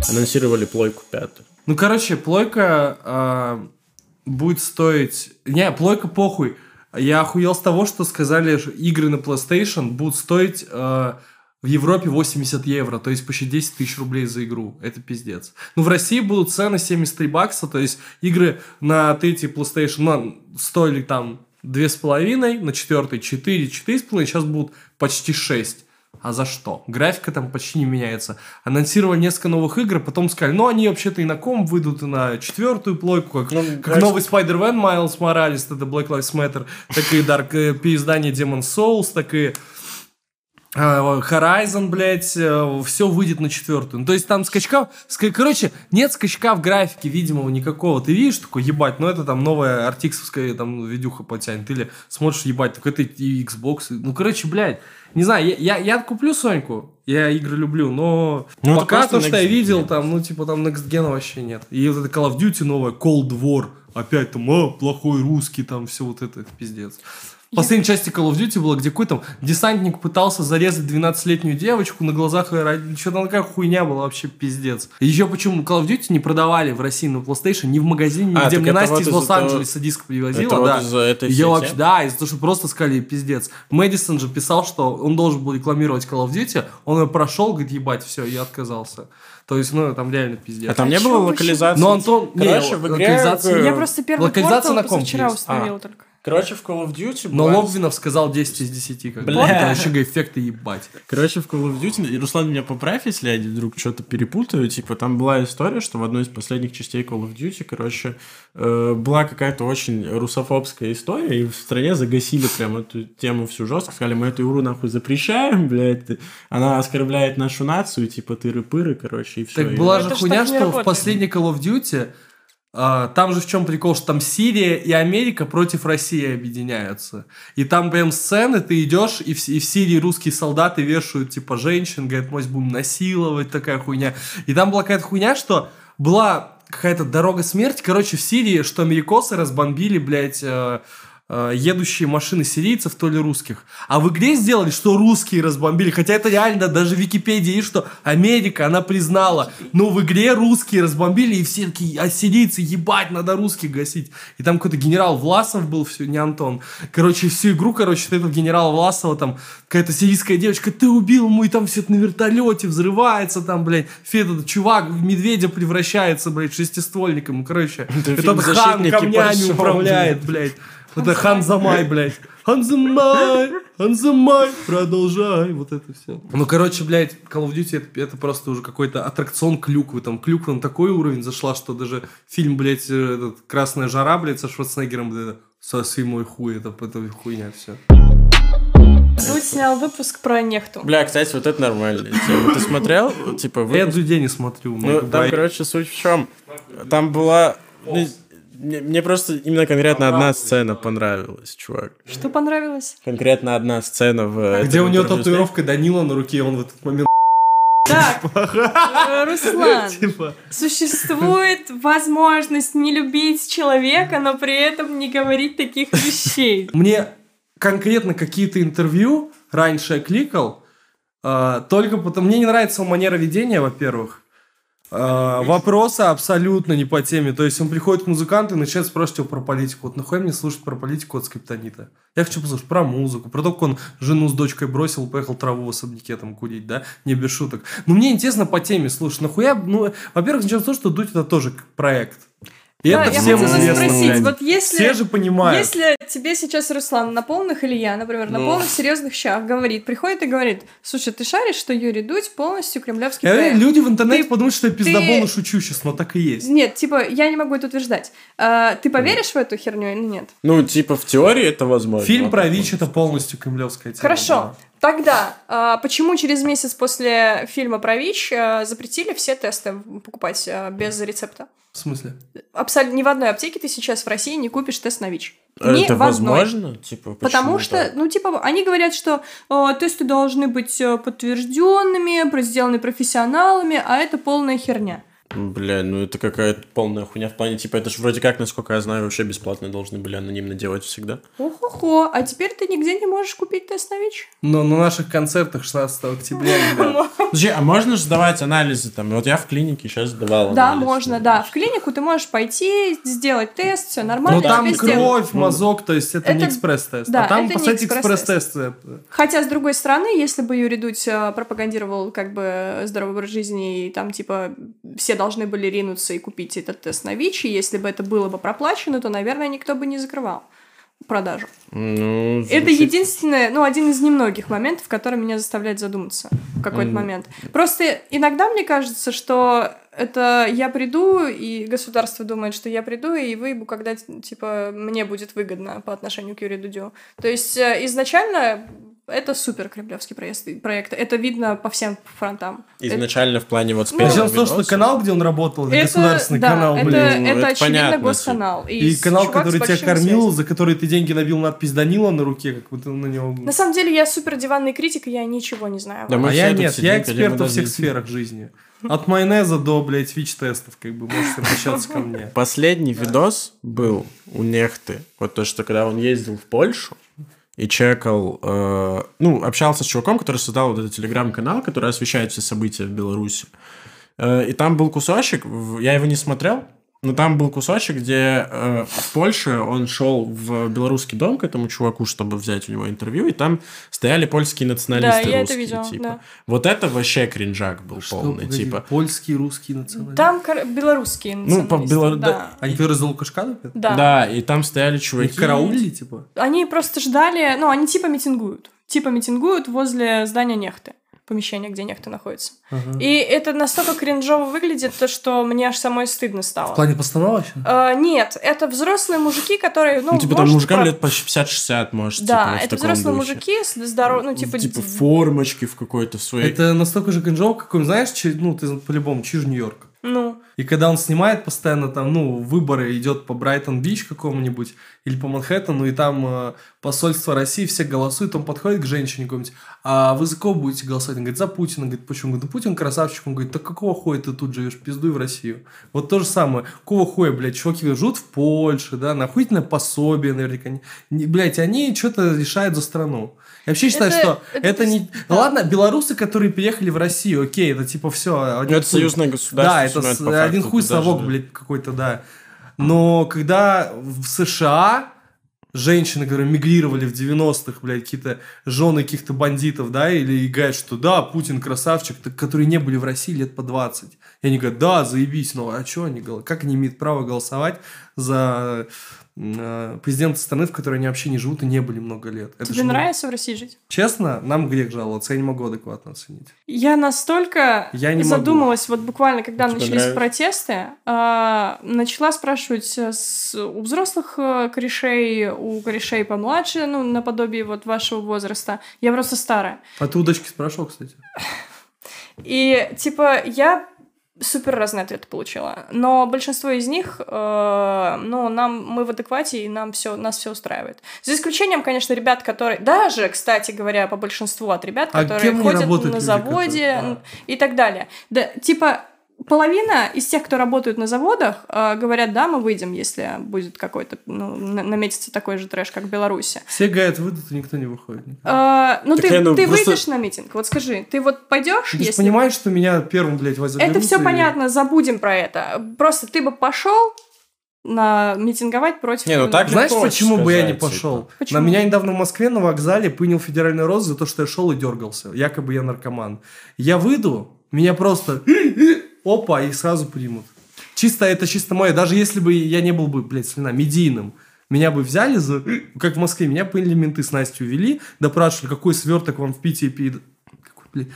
Speaker 4: Анонсировали плойку пятую.
Speaker 5: Ну, короче, плойка а, будет стоить... Не, плойка похуй. Я охуел с того, что сказали, что игры на PlayStation будут стоить а, в Европе 80 евро, то есть почти 10 тысяч рублей за игру. Это пиздец. Ну, в России будут цены 73 бакса, то есть игры на третий PlayStation ну, стоили там 2,5, на четвертый 4, 4,5, сейчас будут почти 6. А за что? Графика там почти не меняется. Анонсировали несколько новых игр, потом сказали, ну, они вообще-то и на ком выйдут, и на четвертую плойку, как,
Speaker 4: Ну,
Speaker 5: как
Speaker 4: график-
Speaker 5: новый Spider-Man Miles Morales, это Black Lives Matter, так и Dark, э, переиздание Demon Souls, так и э, Horizon, блядь, все выйдет на четвертую. Ну, то есть там скачка... ска- Короче, нет скачка в графике видимого никакого. Ты видишь, такой, ебать, ну это там новая артиксовская там видюха потянет. Или смотришь, ебать, так это и Xbox. Ну, короче, блядь, не знаю, я, я, я куплю Соньку, я игры люблю, но
Speaker 4: Ну,
Speaker 5: пока то, что я видел,
Speaker 4: gen.
Speaker 5: там, ну, типа, там Next Gen вообще нет. И вот это Call of Duty новая, Cold War, опять там, а, плохой русский, там, все вот это пиздец. В последней части Call of Duty было, где какой-то десантник пытался зарезать 12-летнюю девочку на глазах ее родителей. Что-то такая хуйня была вообще пиздец. И еще почему Call of Duty не продавали в России на PlayStation ни в магазине,
Speaker 4: А,
Speaker 5: нигде. Мне Настя
Speaker 4: вот
Speaker 5: из Лос-Анджелеса диск привозила,
Speaker 4: Это вот
Speaker 5: да.
Speaker 4: из-за этой
Speaker 5: я вообще, да, из-за того, что просто сказали, пиздец. Мэдисон же писал, что он должен был рекламировать Call of Duty, он ее прошел, говорит, ебать, все, я отказался. То есть, ну, там реально пиздец.
Speaker 4: А там
Speaker 2: А
Speaker 4: не было локализации?
Speaker 5: Ну, Антон, не,
Speaker 4: Короче, в игре...
Speaker 5: локализация-
Speaker 2: Я просто первый
Speaker 5: локализация
Speaker 2: портал
Speaker 5: на ком
Speaker 2: позавчера
Speaker 5: есть?
Speaker 2: установила только.
Speaker 4: Короче, в Call of Duty...
Speaker 5: Но
Speaker 4: бывает-
Speaker 5: Логвинов сказал 10 из 10. Как бы.
Speaker 4: Бля.
Speaker 5: Еще эффекты ебать.
Speaker 4: Короче, в Call of Duty, и Руслан меня поправь, если я вдруг что-то перепутаю, типа, там была история, что в одной из последних частей Call of Duty, короче, э, была какая-то очень русофобская история, и в стране загасили прям эту тему всю жестко, сказали, мы эту игру нахуй запрещаем, блядь, она оскорбляет нашу нацию, типа, тыры-пыры, короче, и все.
Speaker 5: Так была
Speaker 2: Это
Speaker 5: же хуйня, что в последней Call of Duty там же в чем прикол, что там Сирия и Америка против России объединяются. И там прям сцены, ты идешь, и в, и в Сирии русские солдаты вешают, типа, женщин, говорят, мы будем насиловать, такая хуйня. И там была какая-то хуйня, что была какая-то дорога смерти, короче, в Сирии, что америкосы разбомбили, блядь, э, едущие машины сирийцев, то ли русских. А в игре сделали, что русские разбомбили. Хотя это реально, даже в Википедии что Америка, она признала. Но в игре русские разбомбили, и все такие, а сирийцы, ебать, надо русских гасить. И там какой-то генерал Власов был, все, не Антон. Короче, всю игру, короче, этого генерала Власова, там, какая-то сирийская девочка, ты убил ему, и там все это на вертолете взрывается, там, блядь, все этот чувак в медведя превращается, блядь, шестиствольником. Короче,
Speaker 4: Это
Speaker 5: этот хан
Speaker 4: «Защитники
Speaker 5: камнями
Speaker 4: пошел»,
Speaker 5: управляет, блядь. Это Хан Замай, блядь. Хан Замай, Хан Замай, продолжай. Вот это все. Ну, короче, блядь, Call of Duty это, это просто уже какой-то аттракцион клюквы. Там клюква на такой уровень зашла, что даже фильм, блядь, э, этот «Красная жара», блядь, со Шварценеггером, блядь, соси мой хуй, это, это хуйня все.
Speaker 2: Дудь снял выпуск про нехту.
Speaker 4: Бля, кстати, вот это нормальная тема. Ты смотрел? Типа,
Speaker 5: Я
Speaker 4: выпуск?
Speaker 5: людей не смотрю.
Speaker 4: Ну, там, короче, суть в чем? Там была... ну, Мне, мне просто именно конкретно одна сцена понравилась, чувак.
Speaker 2: Что понравилось?
Speaker 4: Конкретно одна сцена в... этом
Speaker 5: Где у него татуировка Данила на руке, он в этот момент
Speaker 2: Так, э, Руслан,
Speaker 5: типа...
Speaker 2: существует возможность не любить человека, но при этом не говорить таких вещей.
Speaker 5: Мне конкретно какие-то интервью раньше я кликал, а, только потому... Мне не нравится его манера ведения, во-первых. А, вопросы абсолютно не по теме. То есть он приходит к музыканту и начинает спрашивать его про политику. Вот нахуй мне слушать про политику от скриптонита? Я хочу послушать про музыку, про то, как он жену с дочкой бросил, поехал траву в особняке там курить, да? Не без шуток. Но мне интересно по теме, слушай, нахуя... Ну, во-первых, начнем с того, что Дудь это тоже проект. И
Speaker 2: Да,
Speaker 5: это
Speaker 2: я
Speaker 5: всем
Speaker 2: хотела
Speaker 5: известно,
Speaker 2: спросить,
Speaker 5: блядь.
Speaker 2: вот если-
Speaker 5: Все же понимают.
Speaker 2: Если тебе сейчас Руслан на полных, или я, например, на
Speaker 4: Ну.
Speaker 2: полных серьезных щах говорит, приходит и говорит, слушай, ты шаришь, что Юрий Дудь полностью кремлевский
Speaker 5: Я
Speaker 2: проект?
Speaker 5: люди в интернете
Speaker 2: Ты-
Speaker 5: подумают, что я пиздобол
Speaker 2: ты-
Speaker 5: и шучу сейчас, но так и есть.
Speaker 2: Нет, типа, я не могу это утверждать. А, ты поверишь в эту херню или нет?
Speaker 4: Ну, типа, в теории это возможно.
Speaker 5: Фильм про ВИЧ это полностью кремлевская тема.
Speaker 2: Хорошо. Тогда, а, почему через месяц после фильма про ВИЧ а, запретили все тесты покупать а, без рецепта?
Speaker 5: В смысле?
Speaker 2: Абсолютно ни в одной аптеке ты сейчас в России не купишь тест на ВИЧ.
Speaker 4: А
Speaker 2: Ни
Speaker 4: это возможно? Типа,
Speaker 2: Потому
Speaker 4: почему
Speaker 2: что,
Speaker 4: так?
Speaker 2: ну, типа, они говорят, что э, тесты должны быть э, подтвержденными, сделаны профессионалами, а это полная херня.
Speaker 4: Бля, ну это какая-то полная хуйня в плане, типа, это же вроде как, насколько я знаю, вообще бесплатно должны были анонимно делать всегда.
Speaker 2: Охо-хо, а теперь ты нигде не можешь купить тест на ВИЧ?
Speaker 5: Но на наших концертах 16 октября.
Speaker 4: Подожди, а можно же сдавать анализы там? Вот я в клинике сейчас сдавал
Speaker 2: Да, можно,
Speaker 4: ну,
Speaker 2: да. В клинику ты можешь пойти, сделать тест, все нормально.
Speaker 5: Но там кровь, мазок, то есть это, не экспресс-тест.
Speaker 2: да,
Speaker 5: а там, по сути,
Speaker 2: экспресс-тест.
Speaker 5: это.
Speaker 2: Хотя, с другой стороны, если бы Юрий Дудь э, пропагандировал как бы здоровый образ жизни, и там, типа, все должны были ринуться и купить этот тест на ВИЧ, и если бы это было бы проплачено, то, наверное, никто бы не закрывал продажу.
Speaker 4: Ну,
Speaker 2: Это единственное, ну, один из немногих моментов, который меня заставляет задуматься в какой-то
Speaker 4: Мгм.
Speaker 2: момент. Просто иногда мне кажется, что это я приду, и государство думает, что я приду и выебу, когда, типа, мне будет выгодно по отношению к Юрию Дудю. То есть э, изначально это супер кремлевский проект, проект. Это видно по всем фронтам.
Speaker 4: Изначально в плане вот
Speaker 2: Ну,
Speaker 5: Начнем
Speaker 4: спецвидоса.
Speaker 5: с того, что канал, где он работал, это,
Speaker 2: Это-
Speaker 5: государственный
Speaker 2: да,
Speaker 5: канал,
Speaker 2: это,
Speaker 5: блин.
Speaker 2: это,
Speaker 4: это
Speaker 2: очевидно
Speaker 4: понятно,
Speaker 2: госканал.
Speaker 5: И
Speaker 2: с-
Speaker 5: канал, который тебя кормил,
Speaker 2: связями.
Speaker 5: за который ты деньги набил надпись Данила на руке, как будто на него...
Speaker 2: На самом деле я супер диванный критик, и я ничего не знаю.
Speaker 4: Да мы
Speaker 5: а я нет,
Speaker 4: сидим,
Speaker 5: я эксперт во всех сферах жизни. От майонеза до, блядь, ВИЧ-тестов, как бы, можете обращаться ко мне.
Speaker 4: Последний видос был у Нехты. Вот то, что когда он ездил в Польшу и чекал, э, ну, общался с чуваком, который создал вот этот телеграм-канал, который освещает все события в Беларуси. Э, и там был кусочек, я его не смотрел, Но там был кусочек, где э, в Польше он шел в белорусский дом к этому чуваку, чтобы взять у него интервью, и там стояли польские националисты
Speaker 2: Да, я это
Speaker 4: русские,
Speaker 2: видела,
Speaker 4: типа.
Speaker 2: да.
Speaker 4: Вот это вообще кринжак был
Speaker 5: Что,
Speaker 4: полный,
Speaker 5: погоди,
Speaker 4: типа.
Speaker 5: Польские, русские националисты.
Speaker 2: Там кор- белорусские
Speaker 4: Ну, по
Speaker 2: националисты,
Speaker 4: белору-
Speaker 2: да.
Speaker 5: Они которые за опять?
Speaker 2: Да.
Speaker 4: Да, и там стояли
Speaker 5: Их
Speaker 4: чуваки.
Speaker 5: караулили, типа?
Speaker 2: Они просто ждали, ну, они типа митингуют. Типа митингуют возле здания нехты, помещения, где нехта находится.
Speaker 5: Ага.
Speaker 2: И это настолько кринжово выглядит, то, что мне аж самой стыдно
Speaker 5: В
Speaker 2: стало.
Speaker 5: плане постановочно?
Speaker 2: А, нет, это взрослые мужики, которые, ну,
Speaker 4: Ну, типа там мужикам
Speaker 2: про-
Speaker 4: лет по 50-60, может,
Speaker 2: Да,
Speaker 4: типа, вот в
Speaker 2: это взрослые
Speaker 4: духе.
Speaker 2: мужики с здоров... ну, типа...
Speaker 4: Типа формочки в какой-то своей.
Speaker 5: Это настолько же кринжово, какой, знаешь, чи- ну, ты по-любому, чиж Нью-Йорк.
Speaker 2: Ну,
Speaker 5: И когда он снимает постоянно там, ну, выборы, идет по Брайтон-Бич какому-нибудь или по Манхэттену, и там э, посольство России, все голосуют, он подходит к женщине какой-нибудь, а вы за кого будете голосовать? Он говорит, за Путина. Он говорит, почему? Он говорит, ну, Путин красавчик. Он говорит, так какого хуя ты тут живешь? Пиздуй в Россию. Вот то же самое. Какого хуя, блядь, чуваки живут в Польше, да, на охуительное пособие наверняка. Не- не- Блядь, они что-то решают за страну. Я вообще считаю,
Speaker 2: Это-
Speaker 5: что
Speaker 2: это
Speaker 5: это, не...
Speaker 2: да.
Speaker 5: Ладно, белорусы, которые переехали в Россию, окей, это типа все.
Speaker 4: Ну, это союзное государство.
Speaker 5: Да, это один хуй совок,
Speaker 4: да.
Speaker 5: блядь, какой-то, да. Но когда в США женщины, которые мигрировали в 90-х, блядь, какие-то жены каких-то бандитов, да, или и говорят, что да, Путин красавчик, так, которые не были в России лет по 20. И они говорят, да, заебись, ну а что они, как они имеют право голосовать за президента страны, в которой они вообще не живут и не были много лет? Это
Speaker 2: тебе
Speaker 5: же,
Speaker 2: нравится в России жить?
Speaker 5: Честно, нам грех жаловаться, я не могу адекватно оценить.
Speaker 2: Я настолько
Speaker 5: Я не могу.
Speaker 2: задумалась, вот буквально, когда
Speaker 4: Тебе
Speaker 2: начались
Speaker 4: нравится?
Speaker 2: протесты, а, начала спрашивать э, с- у взрослых э, корешей, у корешей помладше, ну, наподобие вот вашего возраста. Я просто старая.
Speaker 5: А ты у дочки спрашивал, кстати?
Speaker 2: И, типа, я супер разные ответы получила. Но большинство из них, э, ну, нам, мы в адеквате, и нам все, нас все устраивает. За исключением, конечно, ребят, которые... Даже, кстати говоря, по большинству от ребят,
Speaker 5: А
Speaker 2: которые ходят на
Speaker 5: люди,
Speaker 2: заводе
Speaker 5: которые-
Speaker 2: и так далее. Да, типа, половина из тех, кто работают на заводах, э, говорят, да, мы выйдем, если будет какой-то, ну, на- наметится такой же трэш, как в Беларуси.
Speaker 5: Все говорят, выйдут, и никто не выходит.
Speaker 2: Э, ну,
Speaker 4: Так
Speaker 2: ты,
Speaker 4: я, ну,
Speaker 2: ты
Speaker 4: просто-
Speaker 2: выйдешь на митинг? Вот скажи, ты вот пойдешь,
Speaker 5: Ты же
Speaker 2: если...
Speaker 5: понимаешь, что меня первым, блядь, возьмут.
Speaker 2: Это все понятно, забудем про это. Просто ты бы пошел на митинговать против.
Speaker 4: Не, ну так
Speaker 5: Знаешь, почему бы я не
Speaker 4: сказать,
Speaker 5: пошел?
Speaker 4: типа.
Speaker 2: Почему?
Speaker 5: На меня недавно в Москве на вокзале принял федеральный рост за то, что я шел и дергался. Якобы я наркоман. Я выйду, меня просто опа, и сразу примут. Чисто это чисто мое. Даже если бы я не был бы, блядь, слина, медийным, меня бы взяли за... Как в Москве, меня приняли менты с Настей увели, допрашивали, какой сверток вам в Питере. Какой, блядь...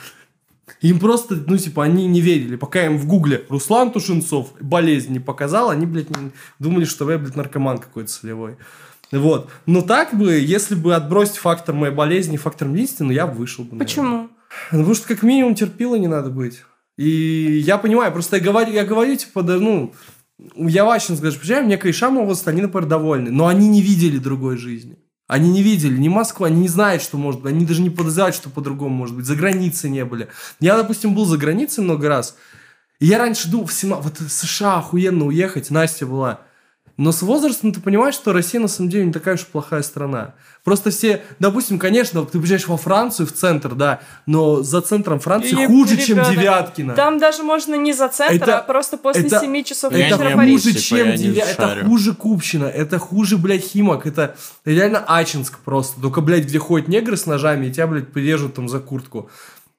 Speaker 5: Им просто, ну, типа, они не верили. Пока им в гугле Руслан Тушенцов болезнь не показал, они, блядь, думали, что я, блядь, наркоман какой-то солевой. Вот. Но так бы, если бы отбросить фактор моей болезни, фактор медицины, я бы вышел бы. наверное.
Speaker 2: Почему?
Speaker 5: Ну, Потому что как минимум терпила не надо быть. И я понимаю, просто я говорю, я говорю типа, да, ну, я Ващин скажу, почему мне корешам возраста, они, например, довольны, но они не видели другой жизни. Они не видели ни Москву, они не знают, что может быть, они даже не подозревают, что по-другому может быть, за границей не были. Я, допустим, был за границей много раз, и я раньше думал, в 17 вот США охуенно уехать, Настя была. Но с возрастом ты понимаешь, что Россия на самом деле не такая уж плохая страна. Просто все, допустим, конечно, ты приезжаешь во Францию, в центр, да, но за центром Франции
Speaker 2: Или,
Speaker 5: хуже, чем
Speaker 2: ребята,
Speaker 5: Девяткино.
Speaker 2: Там даже можно не за центр,
Speaker 5: Это-
Speaker 2: а просто после
Speaker 5: это-
Speaker 2: 7 часов
Speaker 5: это
Speaker 2: вечера в Париж.
Speaker 5: хуже,
Speaker 4: типа,
Speaker 5: чем
Speaker 4: я не
Speaker 5: Девя... Это
Speaker 4: шарю.
Speaker 5: хуже Купчина, это хуже, блядь, Химок, это реально Ачинск просто. Только, блядь, где ходят негры с ножами, и тебя, блядь, прирежут там за куртку.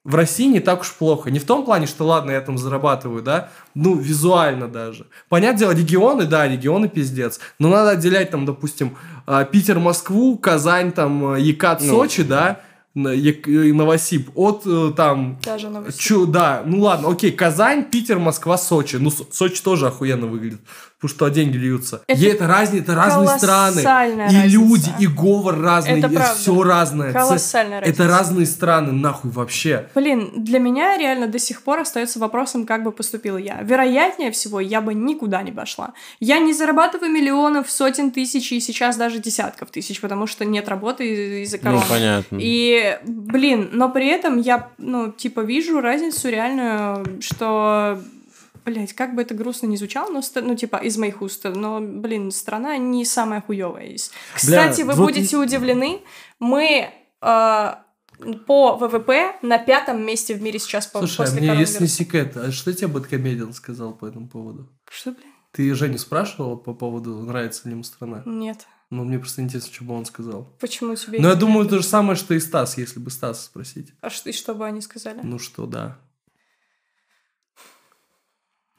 Speaker 5: В России не так уж плохо. Не в том плане, что ладно, я там зарабатываю, да, ну, визуально даже. Понятное дело, регионы, да, регионы пиздец. Но надо отделять там, допустим, а, Питер, Москву, Казань, там, а, Екат,
Speaker 4: Ну.
Speaker 5: Сочи, да, э, Новосиб, от э, там
Speaker 2: Даже новости.
Speaker 5: Чё, да, ну ладно, окей, Казань, Питер, Москва, Сочи. Ну, Со- Сочи тоже охуенно выглядит, потому что деньги льются.
Speaker 2: Это
Speaker 5: Это, это, разные, это разные страны.
Speaker 2: колоссальная
Speaker 5: И
Speaker 2: разница.
Speaker 5: люди, и говор разный,
Speaker 2: Это
Speaker 5: и
Speaker 2: правда.
Speaker 5: все разное.
Speaker 2: Колоссальная разница.
Speaker 5: Это разные страны, нахуй вообще.
Speaker 2: Блин, для меня реально до сих пор остается вопросом, как бы поступила я. Вероятнее всего, я бы никуда не пошла. Я не зарабатываю миллионов, сотен тысяч и сейчас даже десятков тысяч, потому что нет работы из- из-за
Speaker 4: Ну,
Speaker 2: короны.
Speaker 4: понятно.
Speaker 2: И, блин, но при этом я, ну, типа, вижу разницу реальную, что, блять, как бы это грустно не звучало, но, ну, типа, из моих уст, но, блин, страна не самая хуевая есть. Кстати, вы
Speaker 5: вот
Speaker 2: будете удивлены, мы э, по ВВП на пятом месте в мире сейчас по,
Speaker 5: Слушай, а
Speaker 2: после
Speaker 5: мне если секрет, а что тебе Бэткомедиан сказал по этому поводу?
Speaker 2: Что, блин?
Speaker 5: Ты Женю спрашивала по поводу, нравится ли ему страна?
Speaker 2: Нет.
Speaker 5: Ну, мне просто интересно, что бы он сказал.
Speaker 2: Почему тебе...
Speaker 5: Но я думаю,
Speaker 2: нравится?
Speaker 5: то же самое, что и Стас, если бы Стас спросить.
Speaker 2: А что, и что бы они сказали?
Speaker 5: Ну что, да.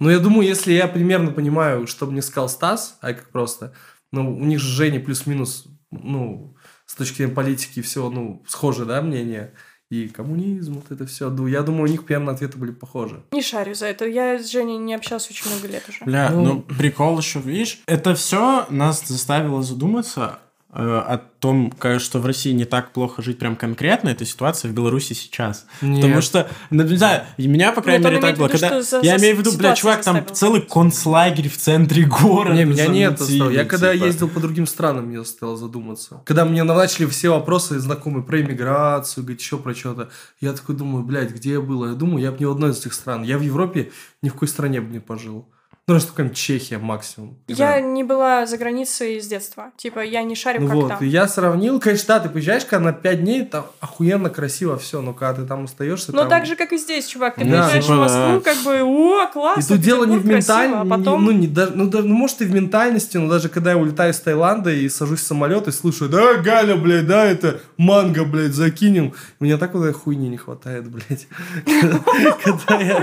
Speaker 5: Ну, я думаю, если я примерно понимаю, что мне сказал Стас, а как просто, ну, у них же Женя плюс-минус, ну, с точки зрения политики все, ну, схожее, да, мнение, и коммунизм, вот это все. Я думаю, у них примерно ответы были похожи.
Speaker 2: Не шарю за это. Я с Женей не общалась очень много лет уже.
Speaker 4: Бля,
Speaker 5: Ну.
Speaker 4: ну, прикол еще, видишь, это все нас заставило задуматься о том, что в России не так плохо жить прям конкретно, эта ситуация в Беларуси сейчас.
Speaker 5: Нет.
Speaker 4: Потому что, ну, не знаю, меня, по крайней
Speaker 2: Нет,
Speaker 4: мере, так было.
Speaker 2: виду,
Speaker 4: Когда...
Speaker 2: за-
Speaker 4: я
Speaker 2: за
Speaker 4: имею в виду, бля, чувак, там
Speaker 2: заставил.
Speaker 4: целый концлагерь в центре города.
Speaker 5: Не, меня не это стало. Я когда
Speaker 4: типа.
Speaker 5: ездил по другим странам, мне стало задуматься. Когда мне начали все вопросы знакомые про иммиграцию, говорить еще про что-то, я такой думаю, блядь, где я был? Я думаю, я бы ни в одной из этих стран. Я в Европе ни в какой стране бы не пожил. Ну, разве только Чехия максимум.
Speaker 2: Я не была за границей с детства. Типа, я не шарю,
Speaker 5: Ну
Speaker 2: как
Speaker 5: вот,
Speaker 2: там.
Speaker 5: и я сравнил, конечно, да, ты приезжаешь, когда на 5 дней, там охуенно красиво все, но когда ты там остаешься,
Speaker 2: Но
Speaker 5: там...
Speaker 2: так же, как и здесь, чувак. Ты
Speaker 5: Да.
Speaker 2: приезжаешь в
Speaker 4: Типа,
Speaker 2: Москву,
Speaker 4: да.
Speaker 2: как бы, о,
Speaker 5: И
Speaker 2: классно,
Speaker 5: тут дело не в ментальности,
Speaker 2: а потом...
Speaker 5: ну, не, даже, ну, даже, ну, может, и в ментальности, но даже когда я улетаю из Таиланда и сажусь в самолет и слушаю, да, Галя, блядь, да, это манго, блядь, закинем. Мне так вот хуйни не хватает, блядь. Когда я,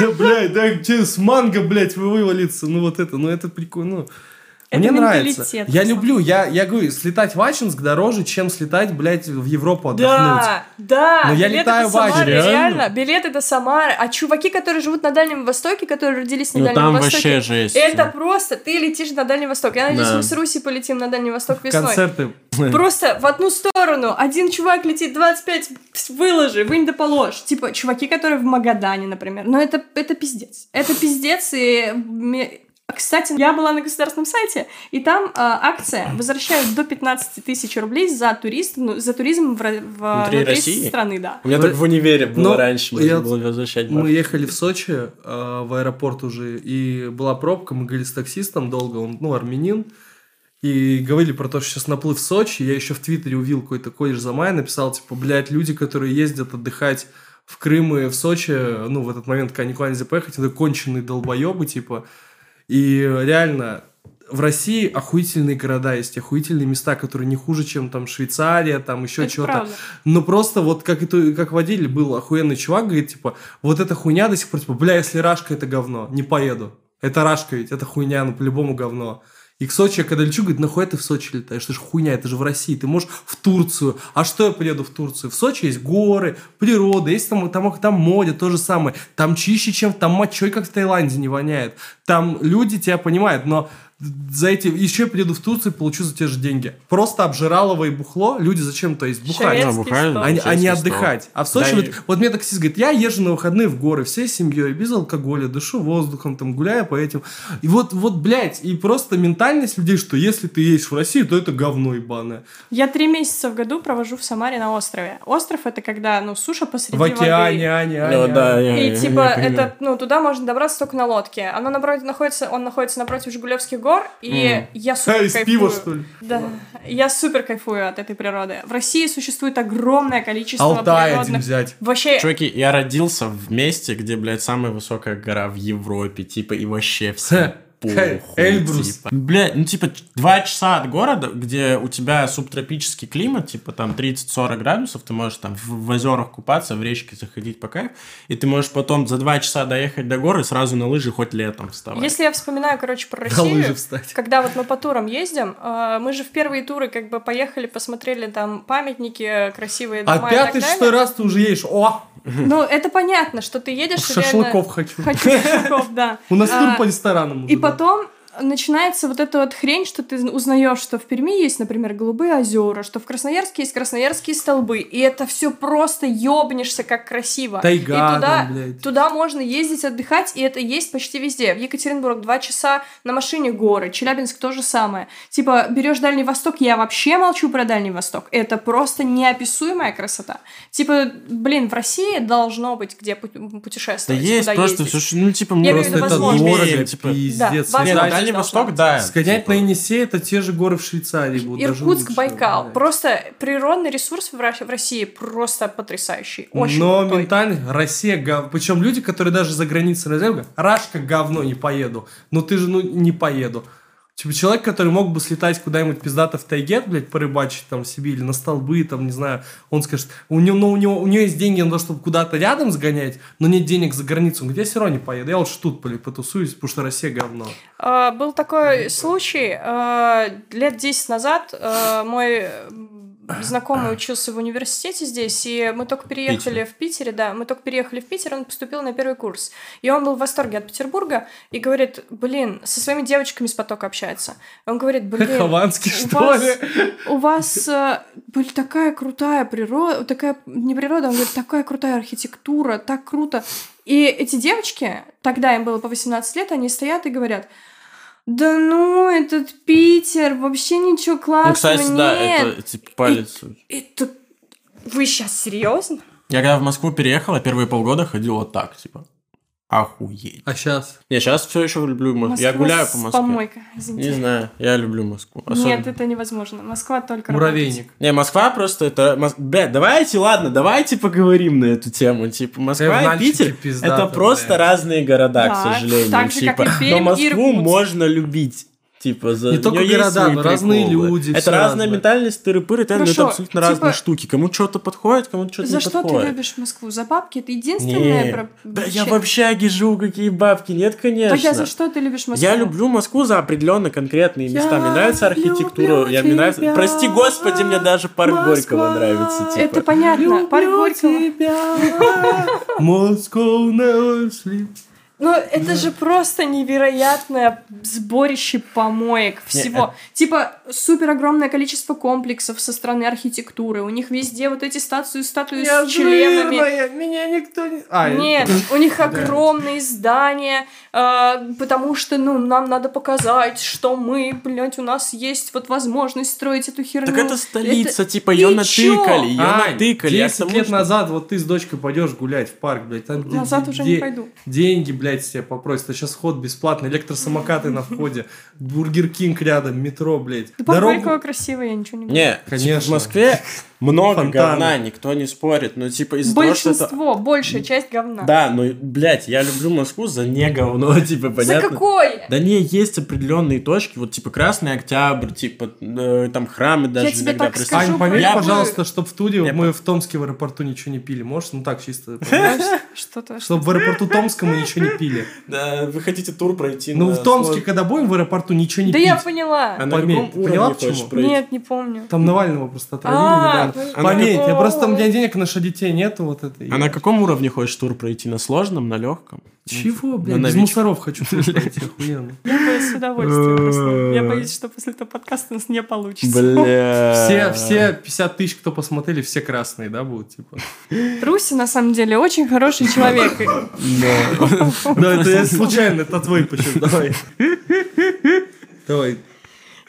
Speaker 5: да, блядь, да, че, с манго, блядь, вы вывалится, ну, вот это, ну, это прикольно, ну...
Speaker 2: Это
Speaker 5: Мне нравится. Я люблю, я, я говорю, слетать в Ачинск дороже, чем слетать, блядь, в Европу отдохнуть.
Speaker 2: Да, да.
Speaker 5: Но я
Speaker 2: билеты
Speaker 5: летаю в
Speaker 2: Самары,
Speaker 5: реально.
Speaker 2: реально. Билеты до Самары. А чуваки, которые живут на Дальнем Востоке, которые родились на
Speaker 4: Ну,
Speaker 2: Дальнем
Speaker 4: там
Speaker 2: Востоке...
Speaker 4: вообще жесть.
Speaker 2: Это просто, ты летишь на Дальний Восток. Я надеюсь,
Speaker 4: Да.
Speaker 2: мы с Руси полетим на Дальний Восток весной.
Speaker 5: Концерты.
Speaker 2: Просто в одну сторону. Один чувак летит 25, выложи, вынь да положь. Типа, чуваки, которые в Магадане, например. Но это, это пиздец. Это пиздец, и... Кстати, я была на государственном сайте, и там а, акция возвращают до 15 тысяч рублей за турист, ну, за туризм в, в
Speaker 4: Внутри
Speaker 2: внутри
Speaker 4: России?
Speaker 2: страны, да.
Speaker 4: У меня
Speaker 5: Вы-
Speaker 4: так в универе было
Speaker 5: Ну,
Speaker 4: раньше,
Speaker 5: я-
Speaker 4: было возвращать.
Speaker 5: Мы
Speaker 4: бабки.
Speaker 5: ехали в Сочи, э, в аэропорт уже, и была пробка, мы говорили с таксистом долго, он, ну, армянин, и говорили про то, что сейчас наплыв в Сочи, я еще в Твиттере увидел какой-то колледж за май, написал, типа, блядь, люди, которые ездят отдыхать в Крым и в Сочи, ну, в этот момент, когда никуда нельзя поехать, это конченые долбоебы, типа, и реально, в России охуительные города есть, охуительные места, которые не хуже, чем там Швейцария, там еще что-то. Но просто вот как, это, как водитель был охуенный чувак, говорит, типа, вот эта хуйня до сих пор, типа, бля, если Рашка это говно, не поеду. Это Рашка ведь, это хуйня, ну по-любому говно. И к Сочи, я когда лечу, говорит, нахуй ты в Сочи летаешь? Это же хуйня, это же в России. Ты можешь в Турцию. А что я приеду в Турцию? В Сочи есть горы, природа, есть там, там, там море, то же самое. Там чище, чем там мочой, как в Таиланде, не воняет. Там люди тебя понимают, но за эти... Еще я приеду в Турцию и получу за те же деньги. Просто обжиралово и бухло. Люди зачем то есть бухать?
Speaker 4: Ну, бухают,
Speaker 2: стол.
Speaker 5: а, не- а не отдыхать. А в Сочи,
Speaker 4: Да
Speaker 5: вот,
Speaker 4: и-
Speaker 5: вот мне таксист говорит, я езжу на выходные в горы всей семьей, без алкоголя, дышу воздухом, там, гуляю по этим. И вот, вот, блядь, и просто ментальность людей, что если ты едешь в Россию, то это говно ебаное.
Speaker 2: Я три месяца в году провожу в Самаре на острове. Остров — это когда, ну, суша посреди
Speaker 5: в океане,
Speaker 2: воды.
Speaker 5: Аня,
Speaker 4: Ну,
Speaker 5: Аня.
Speaker 4: да, я-
Speaker 2: И
Speaker 4: я-
Speaker 2: типа
Speaker 4: я понимаю.
Speaker 2: это, ну, туда можно добраться только на лодке. Оно напротив, находится, он находится напротив Жигулевских гор, и я
Speaker 5: А,
Speaker 2: супер
Speaker 5: из
Speaker 2: кайфую.
Speaker 5: пива, что ли?
Speaker 2: Да, я супер кайфую от этой природы. В России существует огромное количество
Speaker 5: Алтай один
Speaker 2: природных...
Speaker 5: взять.
Speaker 2: Вообще,
Speaker 4: Чуваки, я родился в месте, где, блядь, самая высокая гора в Европе, типа, и вообще все похуй,
Speaker 5: Эльбрус.
Speaker 4: типа. Блядь, ну, типа, два часа от города, где у тебя субтропический климат, типа, там, 30-40 градусов, ты можешь там в, в озерах купаться, в речке заходить по кайф, и ты можешь потом за два часа доехать до горы и сразу на лыжи хоть летом вставать.
Speaker 2: если я вспоминаю, короче, про
Speaker 5: На лыжи
Speaker 2: Россию,
Speaker 5: встать.
Speaker 2: когда вот мы по турам ездим, э, мы же в первые туры как бы поехали, посмотрели там памятники, красивые
Speaker 5: А
Speaker 2: дома и так
Speaker 5: пятый,
Speaker 2: далее.
Speaker 5: шестой раз ты уже едешь. О,
Speaker 2: Ну, это понятно, что ты едешь и реально-
Speaker 5: шашлыков хочу.
Speaker 2: Хочу шашлыков, да.
Speaker 5: У нас тур
Speaker 2: А,
Speaker 5: по ресторанам.
Speaker 2: И
Speaker 5: да.
Speaker 2: Потом начинается вот эта вот хрень, что ты узнаешь, что в Перми есть, например, голубые озера, что в Красноярске есть красноярские столбы, и это все просто ёбнешься, как красиво.
Speaker 5: Тайга
Speaker 2: и туда,
Speaker 5: там, блядь.
Speaker 2: туда можно ездить отдыхать, и это есть почти везде. В Екатеринбург два часа на машине горы, Челябинск то же самое. Типа, берешь Дальний Восток, я вообще молчу про Дальний Восток. Это просто неописуемая красота. Типа, блин, в России должно быть где пу-
Speaker 4: Да
Speaker 2: путешествовать,
Speaker 4: есть
Speaker 2: куда
Speaker 4: просто
Speaker 2: ездить.
Speaker 4: все, ну, типа, мы
Speaker 5: Просто это дорого,
Speaker 4: типа,
Speaker 5: пиздец.
Speaker 2: Да,
Speaker 4: Дальний Восток, да.
Speaker 5: Сгонять
Speaker 4: типа.
Speaker 5: на Енисей это те же горы в Швейцарии будут.
Speaker 2: Иркутск,
Speaker 5: лучше,
Speaker 2: Байкал.
Speaker 5: блядь.
Speaker 2: Просто природный ресурс в России просто потрясающий. Очень
Speaker 5: Но
Speaker 2: крутой.
Speaker 5: ментально Россия гов... Причем люди, которые даже за границей разъехали, Рашка говно не поеду. Ну ты же ну не поеду. Типа человек, который мог бы слетать куда-нибудь пиздато в тайге, блядь, порыбачить там в Сибири, на столбы, там, не знаю, он скажет, у него, ну, у него, у него есть деньги на то, чтобы куда-то рядом сгонять, но нет денег за границу. Он говорит, я все равно не поеду, я лучше тут, блядь, потусуюсь, потому что Россия говно.
Speaker 2: А, Был такой случай, а, лет 10 назад а, мой знакомый учился в университете здесь, и мы только переехали в Питере, да, мы только переехали в Питер, он поступил на первый курс. И он был в восторге от Петербурга и говорит, блин, со своими девочками с потока общается. Он говорит, блин,
Speaker 5: Хованский,
Speaker 2: у
Speaker 5: что
Speaker 2: вас-
Speaker 5: ли?
Speaker 2: у вас э, блин, такая крутая природа, такая, не природа, он говорит, такая крутая архитектура, так круто. И эти девочки, тогда им было по 18 лет, они стоят и говорят, да ну, этот Питер, вообще ничего классного
Speaker 4: Ну, кстати, да,
Speaker 2: нет.
Speaker 4: это типа палец.
Speaker 2: Это... Вы сейчас серьезно?
Speaker 4: Я когда в Москву переехал, я первые полгода ходил вот так, типа. Охуеть.
Speaker 5: А сейчас?
Speaker 4: Я сейчас все еще люблю Москву. Я гуляю по Москве.
Speaker 2: помойкой, извините.
Speaker 4: Не знаю, я люблю Москву.
Speaker 2: Нет,
Speaker 4: Особенно-
Speaker 2: это невозможно. Москва только
Speaker 5: Муравейник.
Speaker 4: Не, Москва просто это... Мос- Блядь, давайте, ладно, давайте поговорим на эту тему. Типа, Москва и Питер
Speaker 5: пиздато,
Speaker 4: это просто
Speaker 5: блядь.
Speaker 4: разные города,
Speaker 2: Да,
Speaker 4: к сожалению.
Speaker 2: так же,
Speaker 4: типа.
Speaker 2: как и Пермь
Speaker 4: Но
Speaker 2: и
Speaker 4: Москву
Speaker 2: Иркутск.
Speaker 4: можно любить. Типа, за
Speaker 5: Не только города, но разные
Speaker 4: приколы.
Speaker 5: люди,
Speaker 4: Это разная
Speaker 5: разное.
Speaker 4: ментальность, тыры-пыры, это абсолютно
Speaker 2: типа-
Speaker 4: разные штуки. Кому что-то подходит, кому что-то
Speaker 2: За
Speaker 4: не
Speaker 2: что
Speaker 4: подходит.
Speaker 2: ты любишь Москву? За бабки? Это единственное... Про-
Speaker 4: да я в общаге живу, какие бабки, нет, конечно.
Speaker 2: Тогда за что ты любишь Москву?
Speaker 4: Я люблю Москву за определенно конкретные места. Мне нравится архитектура. Я, мне нравится...
Speaker 5: тебя,
Speaker 4: Прости господи, мне даже парк
Speaker 5: Москва.
Speaker 4: Горького нравится. Типа.
Speaker 2: Это понятно. Парк Горького.
Speaker 5: Moscow never sleeps.
Speaker 2: Но это же просто невероятное сборище помоек всего. Типа супер огромное количество комплексов со стороны архитектуры. У них везде вот эти статуи, статуи
Speaker 5: Я
Speaker 2: с членами.
Speaker 5: жирная, меня никто не... А,
Speaker 2: Нет, у них огромные здания, э, потому что, ну, нам надо показать, что мы, блядь, у нас есть вот возможность строить эту херню.
Speaker 4: Так это столица,
Speaker 2: Это-
Speaker 4: типа, ее натыкали, ее натыкали. Я к
Speaker 5: 10
Speaker 4: тому,
Speaker 5: лет назад вот ты с дочкой пойдешь гулять в парк, блядь. Там
Speaker 2: Назад уже не пойду.
Speaker 5: Деньги, блядь, с тебя попросят. А сейчас вход бесплатный, электросамокаты на входе, Бургер Кинг рядом, метро, блядь.
Speaker 2: Да. Горького красиво, я ничего не буду.
Speaker 4: Не,
Speaker 5: Конечно.
Speaker 4: типа, в Москве много
Speaker 5: Фонтаны.
Speaker 4: говна, никто не спорит. Но, типа, из-за того, что это...
Speaker 2: Большинство, большая часть говна.
Speaker 4: Да, но, блядь, я люблю Москву за не говно, типа,
Speaker 2: За
Speaker 4: понятно?
Speaker 2: какое?
Speaker 4: Да не, есть определенные точки, вот типа Красный Октябрь, типа э, там храмы даже
Speaker 2: тебе
Speaker 4: иногда
Speaker 2: так скажу,
Speaker 5: Ань, пометь,
Speaker 4: Я бы-
Speaker 5: пожалуйста, чтобы в Туде
Speaker 4: Я
Speaker 5: мы в Томске в аэропорту ничего не пили. Можешь? Ну так, чисто.
Speaker 2: Что-то...
Speaker 5: Чтобы в аэропорту Томском мы ничего не пили.
Speaker 4: Да, вы хотите тур пройти
Speaker 5: Ну, в Томске, когда будем в аэропорту ничего не
Speaker 2: Да я поняла.
Speaker 4: А
Speaker 5: поняла, почему?
Speaker 2: Нет, не помню.
Speaker 5: Там Навального просто отравили
Speaker 2: А,
Speaker 4: на
Speaker 5: Пометь, я просто, у меня денег на детей нету вот этой.
Speaker 4: А на каком уровне хочешь тур пройти? На сложном, на легком?
Speaker 5: Чего, блядь? Без мусоров хочу пройти, охуенно.
Speaker 2: Я бы с удовольствием просто. Я боюсь, что после этого подкаста у нас не получится.
Speaker 4: Бля.
Speaker 5: Все, все 50 тысяч, кто посмотрели, все красные, да, будут, типа?
Speaker 2: Руси, на самом деле, очень хороший человек.
Speaker 5: Да, это я случайно, это твой почему. Давай. Давай.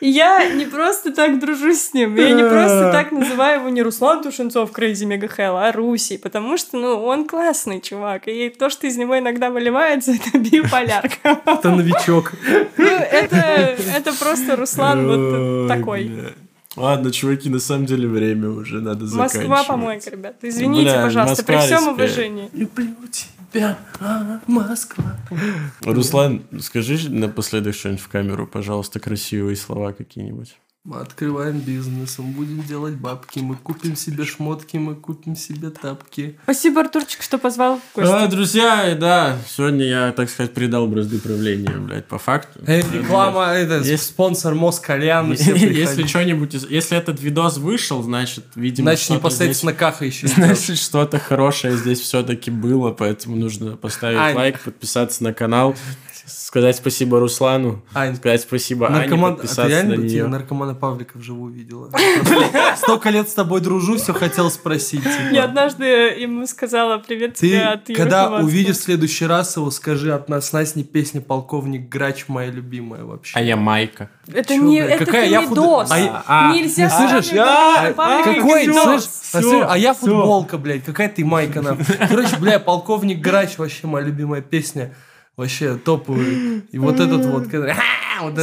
Speaker 2: Я не просто так дружу с ним. Я не просто так называю его не Руслан Тушенцов Crazy Mega Hell, а Руси. Потому что, ну, он классный чувак. И то, что из него иногда выливается, это биполярка.
Speaker 5: Это новичок.
Speaker 2: Ну, это, это просто Руслан вот такой.
Speaker 4: Ладно, чуваки, на самом деле время уже надо заканчивать.
Speaker 2: Москва помойка, ребята. Извините,
Speaker 4: Бля,
Speaker 2: пожалуйста, при всем уважении.
Speaker 5: Люблю тебя, а, Москва.
Speaker 4: Руслан, скажи напоследок что-нибудь в камеру, пожалуйста, красивые слова какие-нибудь.
Speaker 5: Мы открываем бизнес, мы будем делать бабки, мы купим себе шмотки, мы купим себе тапки.
Speaker 2: Спасибо, Артурчик, что позвал в гости.
Speaker 4: А, друзья, да, сегодня я, так сказать, передал бразды правления, блядь, по факту.
Speaker 5: Э, реклама, это
Speaker 4: Есть-
Speaker 5: спонсор Москалян. все
Speaker 4: Если что-нибудь, если этот видос вышел, значит, видимо,
Speaker 5: Значит,
Speaker 4: что-то
Speaker 5: непосредственно
Speaker 4: здесь-
Speaker 5: Каха еще.
Speaker 4: Значит, что-то хорошее здесь все-таки было, поэтому нужно поставить
Speaker 5: Ань.
Speaker 4: лайк, подписаться на канал, сказать спасибо Руслану,
Speaker 5: Ань,
Speaker 4: сказать спасибо Ане,
Speaker 5: Наркоман... А ты
Speaker 4: подписаться на
Speaker 5: бы, типа,
Speaker 4: нее.
Speaker 5: наркомана Павлика вживую видела? Столько лет с тобой дружу, все хотел спросить. типа.
Speaker 2: Я однажды ему сказала привет
Speaker 5: Ты,
Speaker 2: тебе от Юры
Speaker 5: когда
Speaker 2: Хованского».
Speaker 5: увидишь в следующий раз его, скажи от нас Насни песня «Полковник Грач» моя любимая вообще.
Speaker 4: А я Майка.
Speaker 2: Это
Speaker 5: Чё,
Speaker 2: не,
Speaker 5: блядь,
Speaker 2: это
Speaker 5: какая
Speaker 2: ты
Speaker 5: я
Speaker 2: не
Speaker 5: фут-
Speaker 2: дос.
Speaker 5: а я-
Speaker 4: а,
Speaker 2: Нельзя
Speaker 5: не слышишь? А, Какой, слышь, а, а я футболка, блядь, какая ты майка, нахуй. Короче, бля, полковник Грач вообще моя любимая песня. Вообще топовый. И вот этот вот,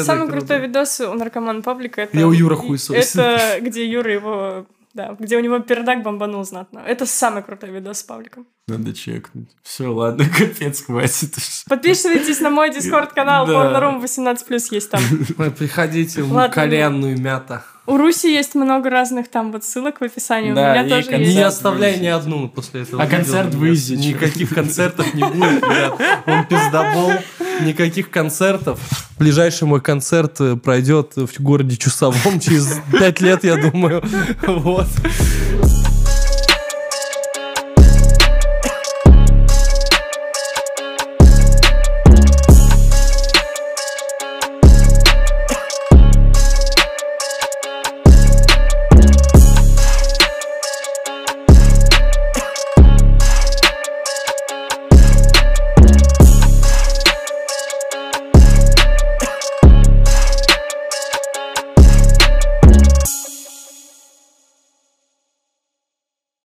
Speaker 2: Самый
Speaker 5: круто.
Speaker 2: крутой видос у наркоман паблика это...
Speaker 5: Я у Юры хуесосит.
Speaker 2: Это где Юра его... Да, где у него пердак бомбанул знатно. Это самый крутой видос с пабликом.
Speaker 4: Надо чекнуть. Все, ладно, капец, хватит.
Speaker 2: Подписывайтесь на мой дискорд-канал
Speaker 4: Да.
Speaker 2: Pornorum 18+, есть там.
Speaker 5: Приходите в коленную мята.
Speaker 2: У Руси есть много разных там вот ссылок в описании.
Speaker 4: Да,
Speaker 2: у меня
Speaker 4: и
Speaker 2: тоже есть.
Speaker 5: Не оставляй ни одну после этого.
Speaker 4: А
Speaker 5: видео,
Speaker 4: концерт чё?
Speaker 5: Никаких концертов не будет, ребят. Он пиздобол. Никаких концертов. Ближайший мой концерт э, пройдет в городе Чусовом через пять лет, я думаю. Вот.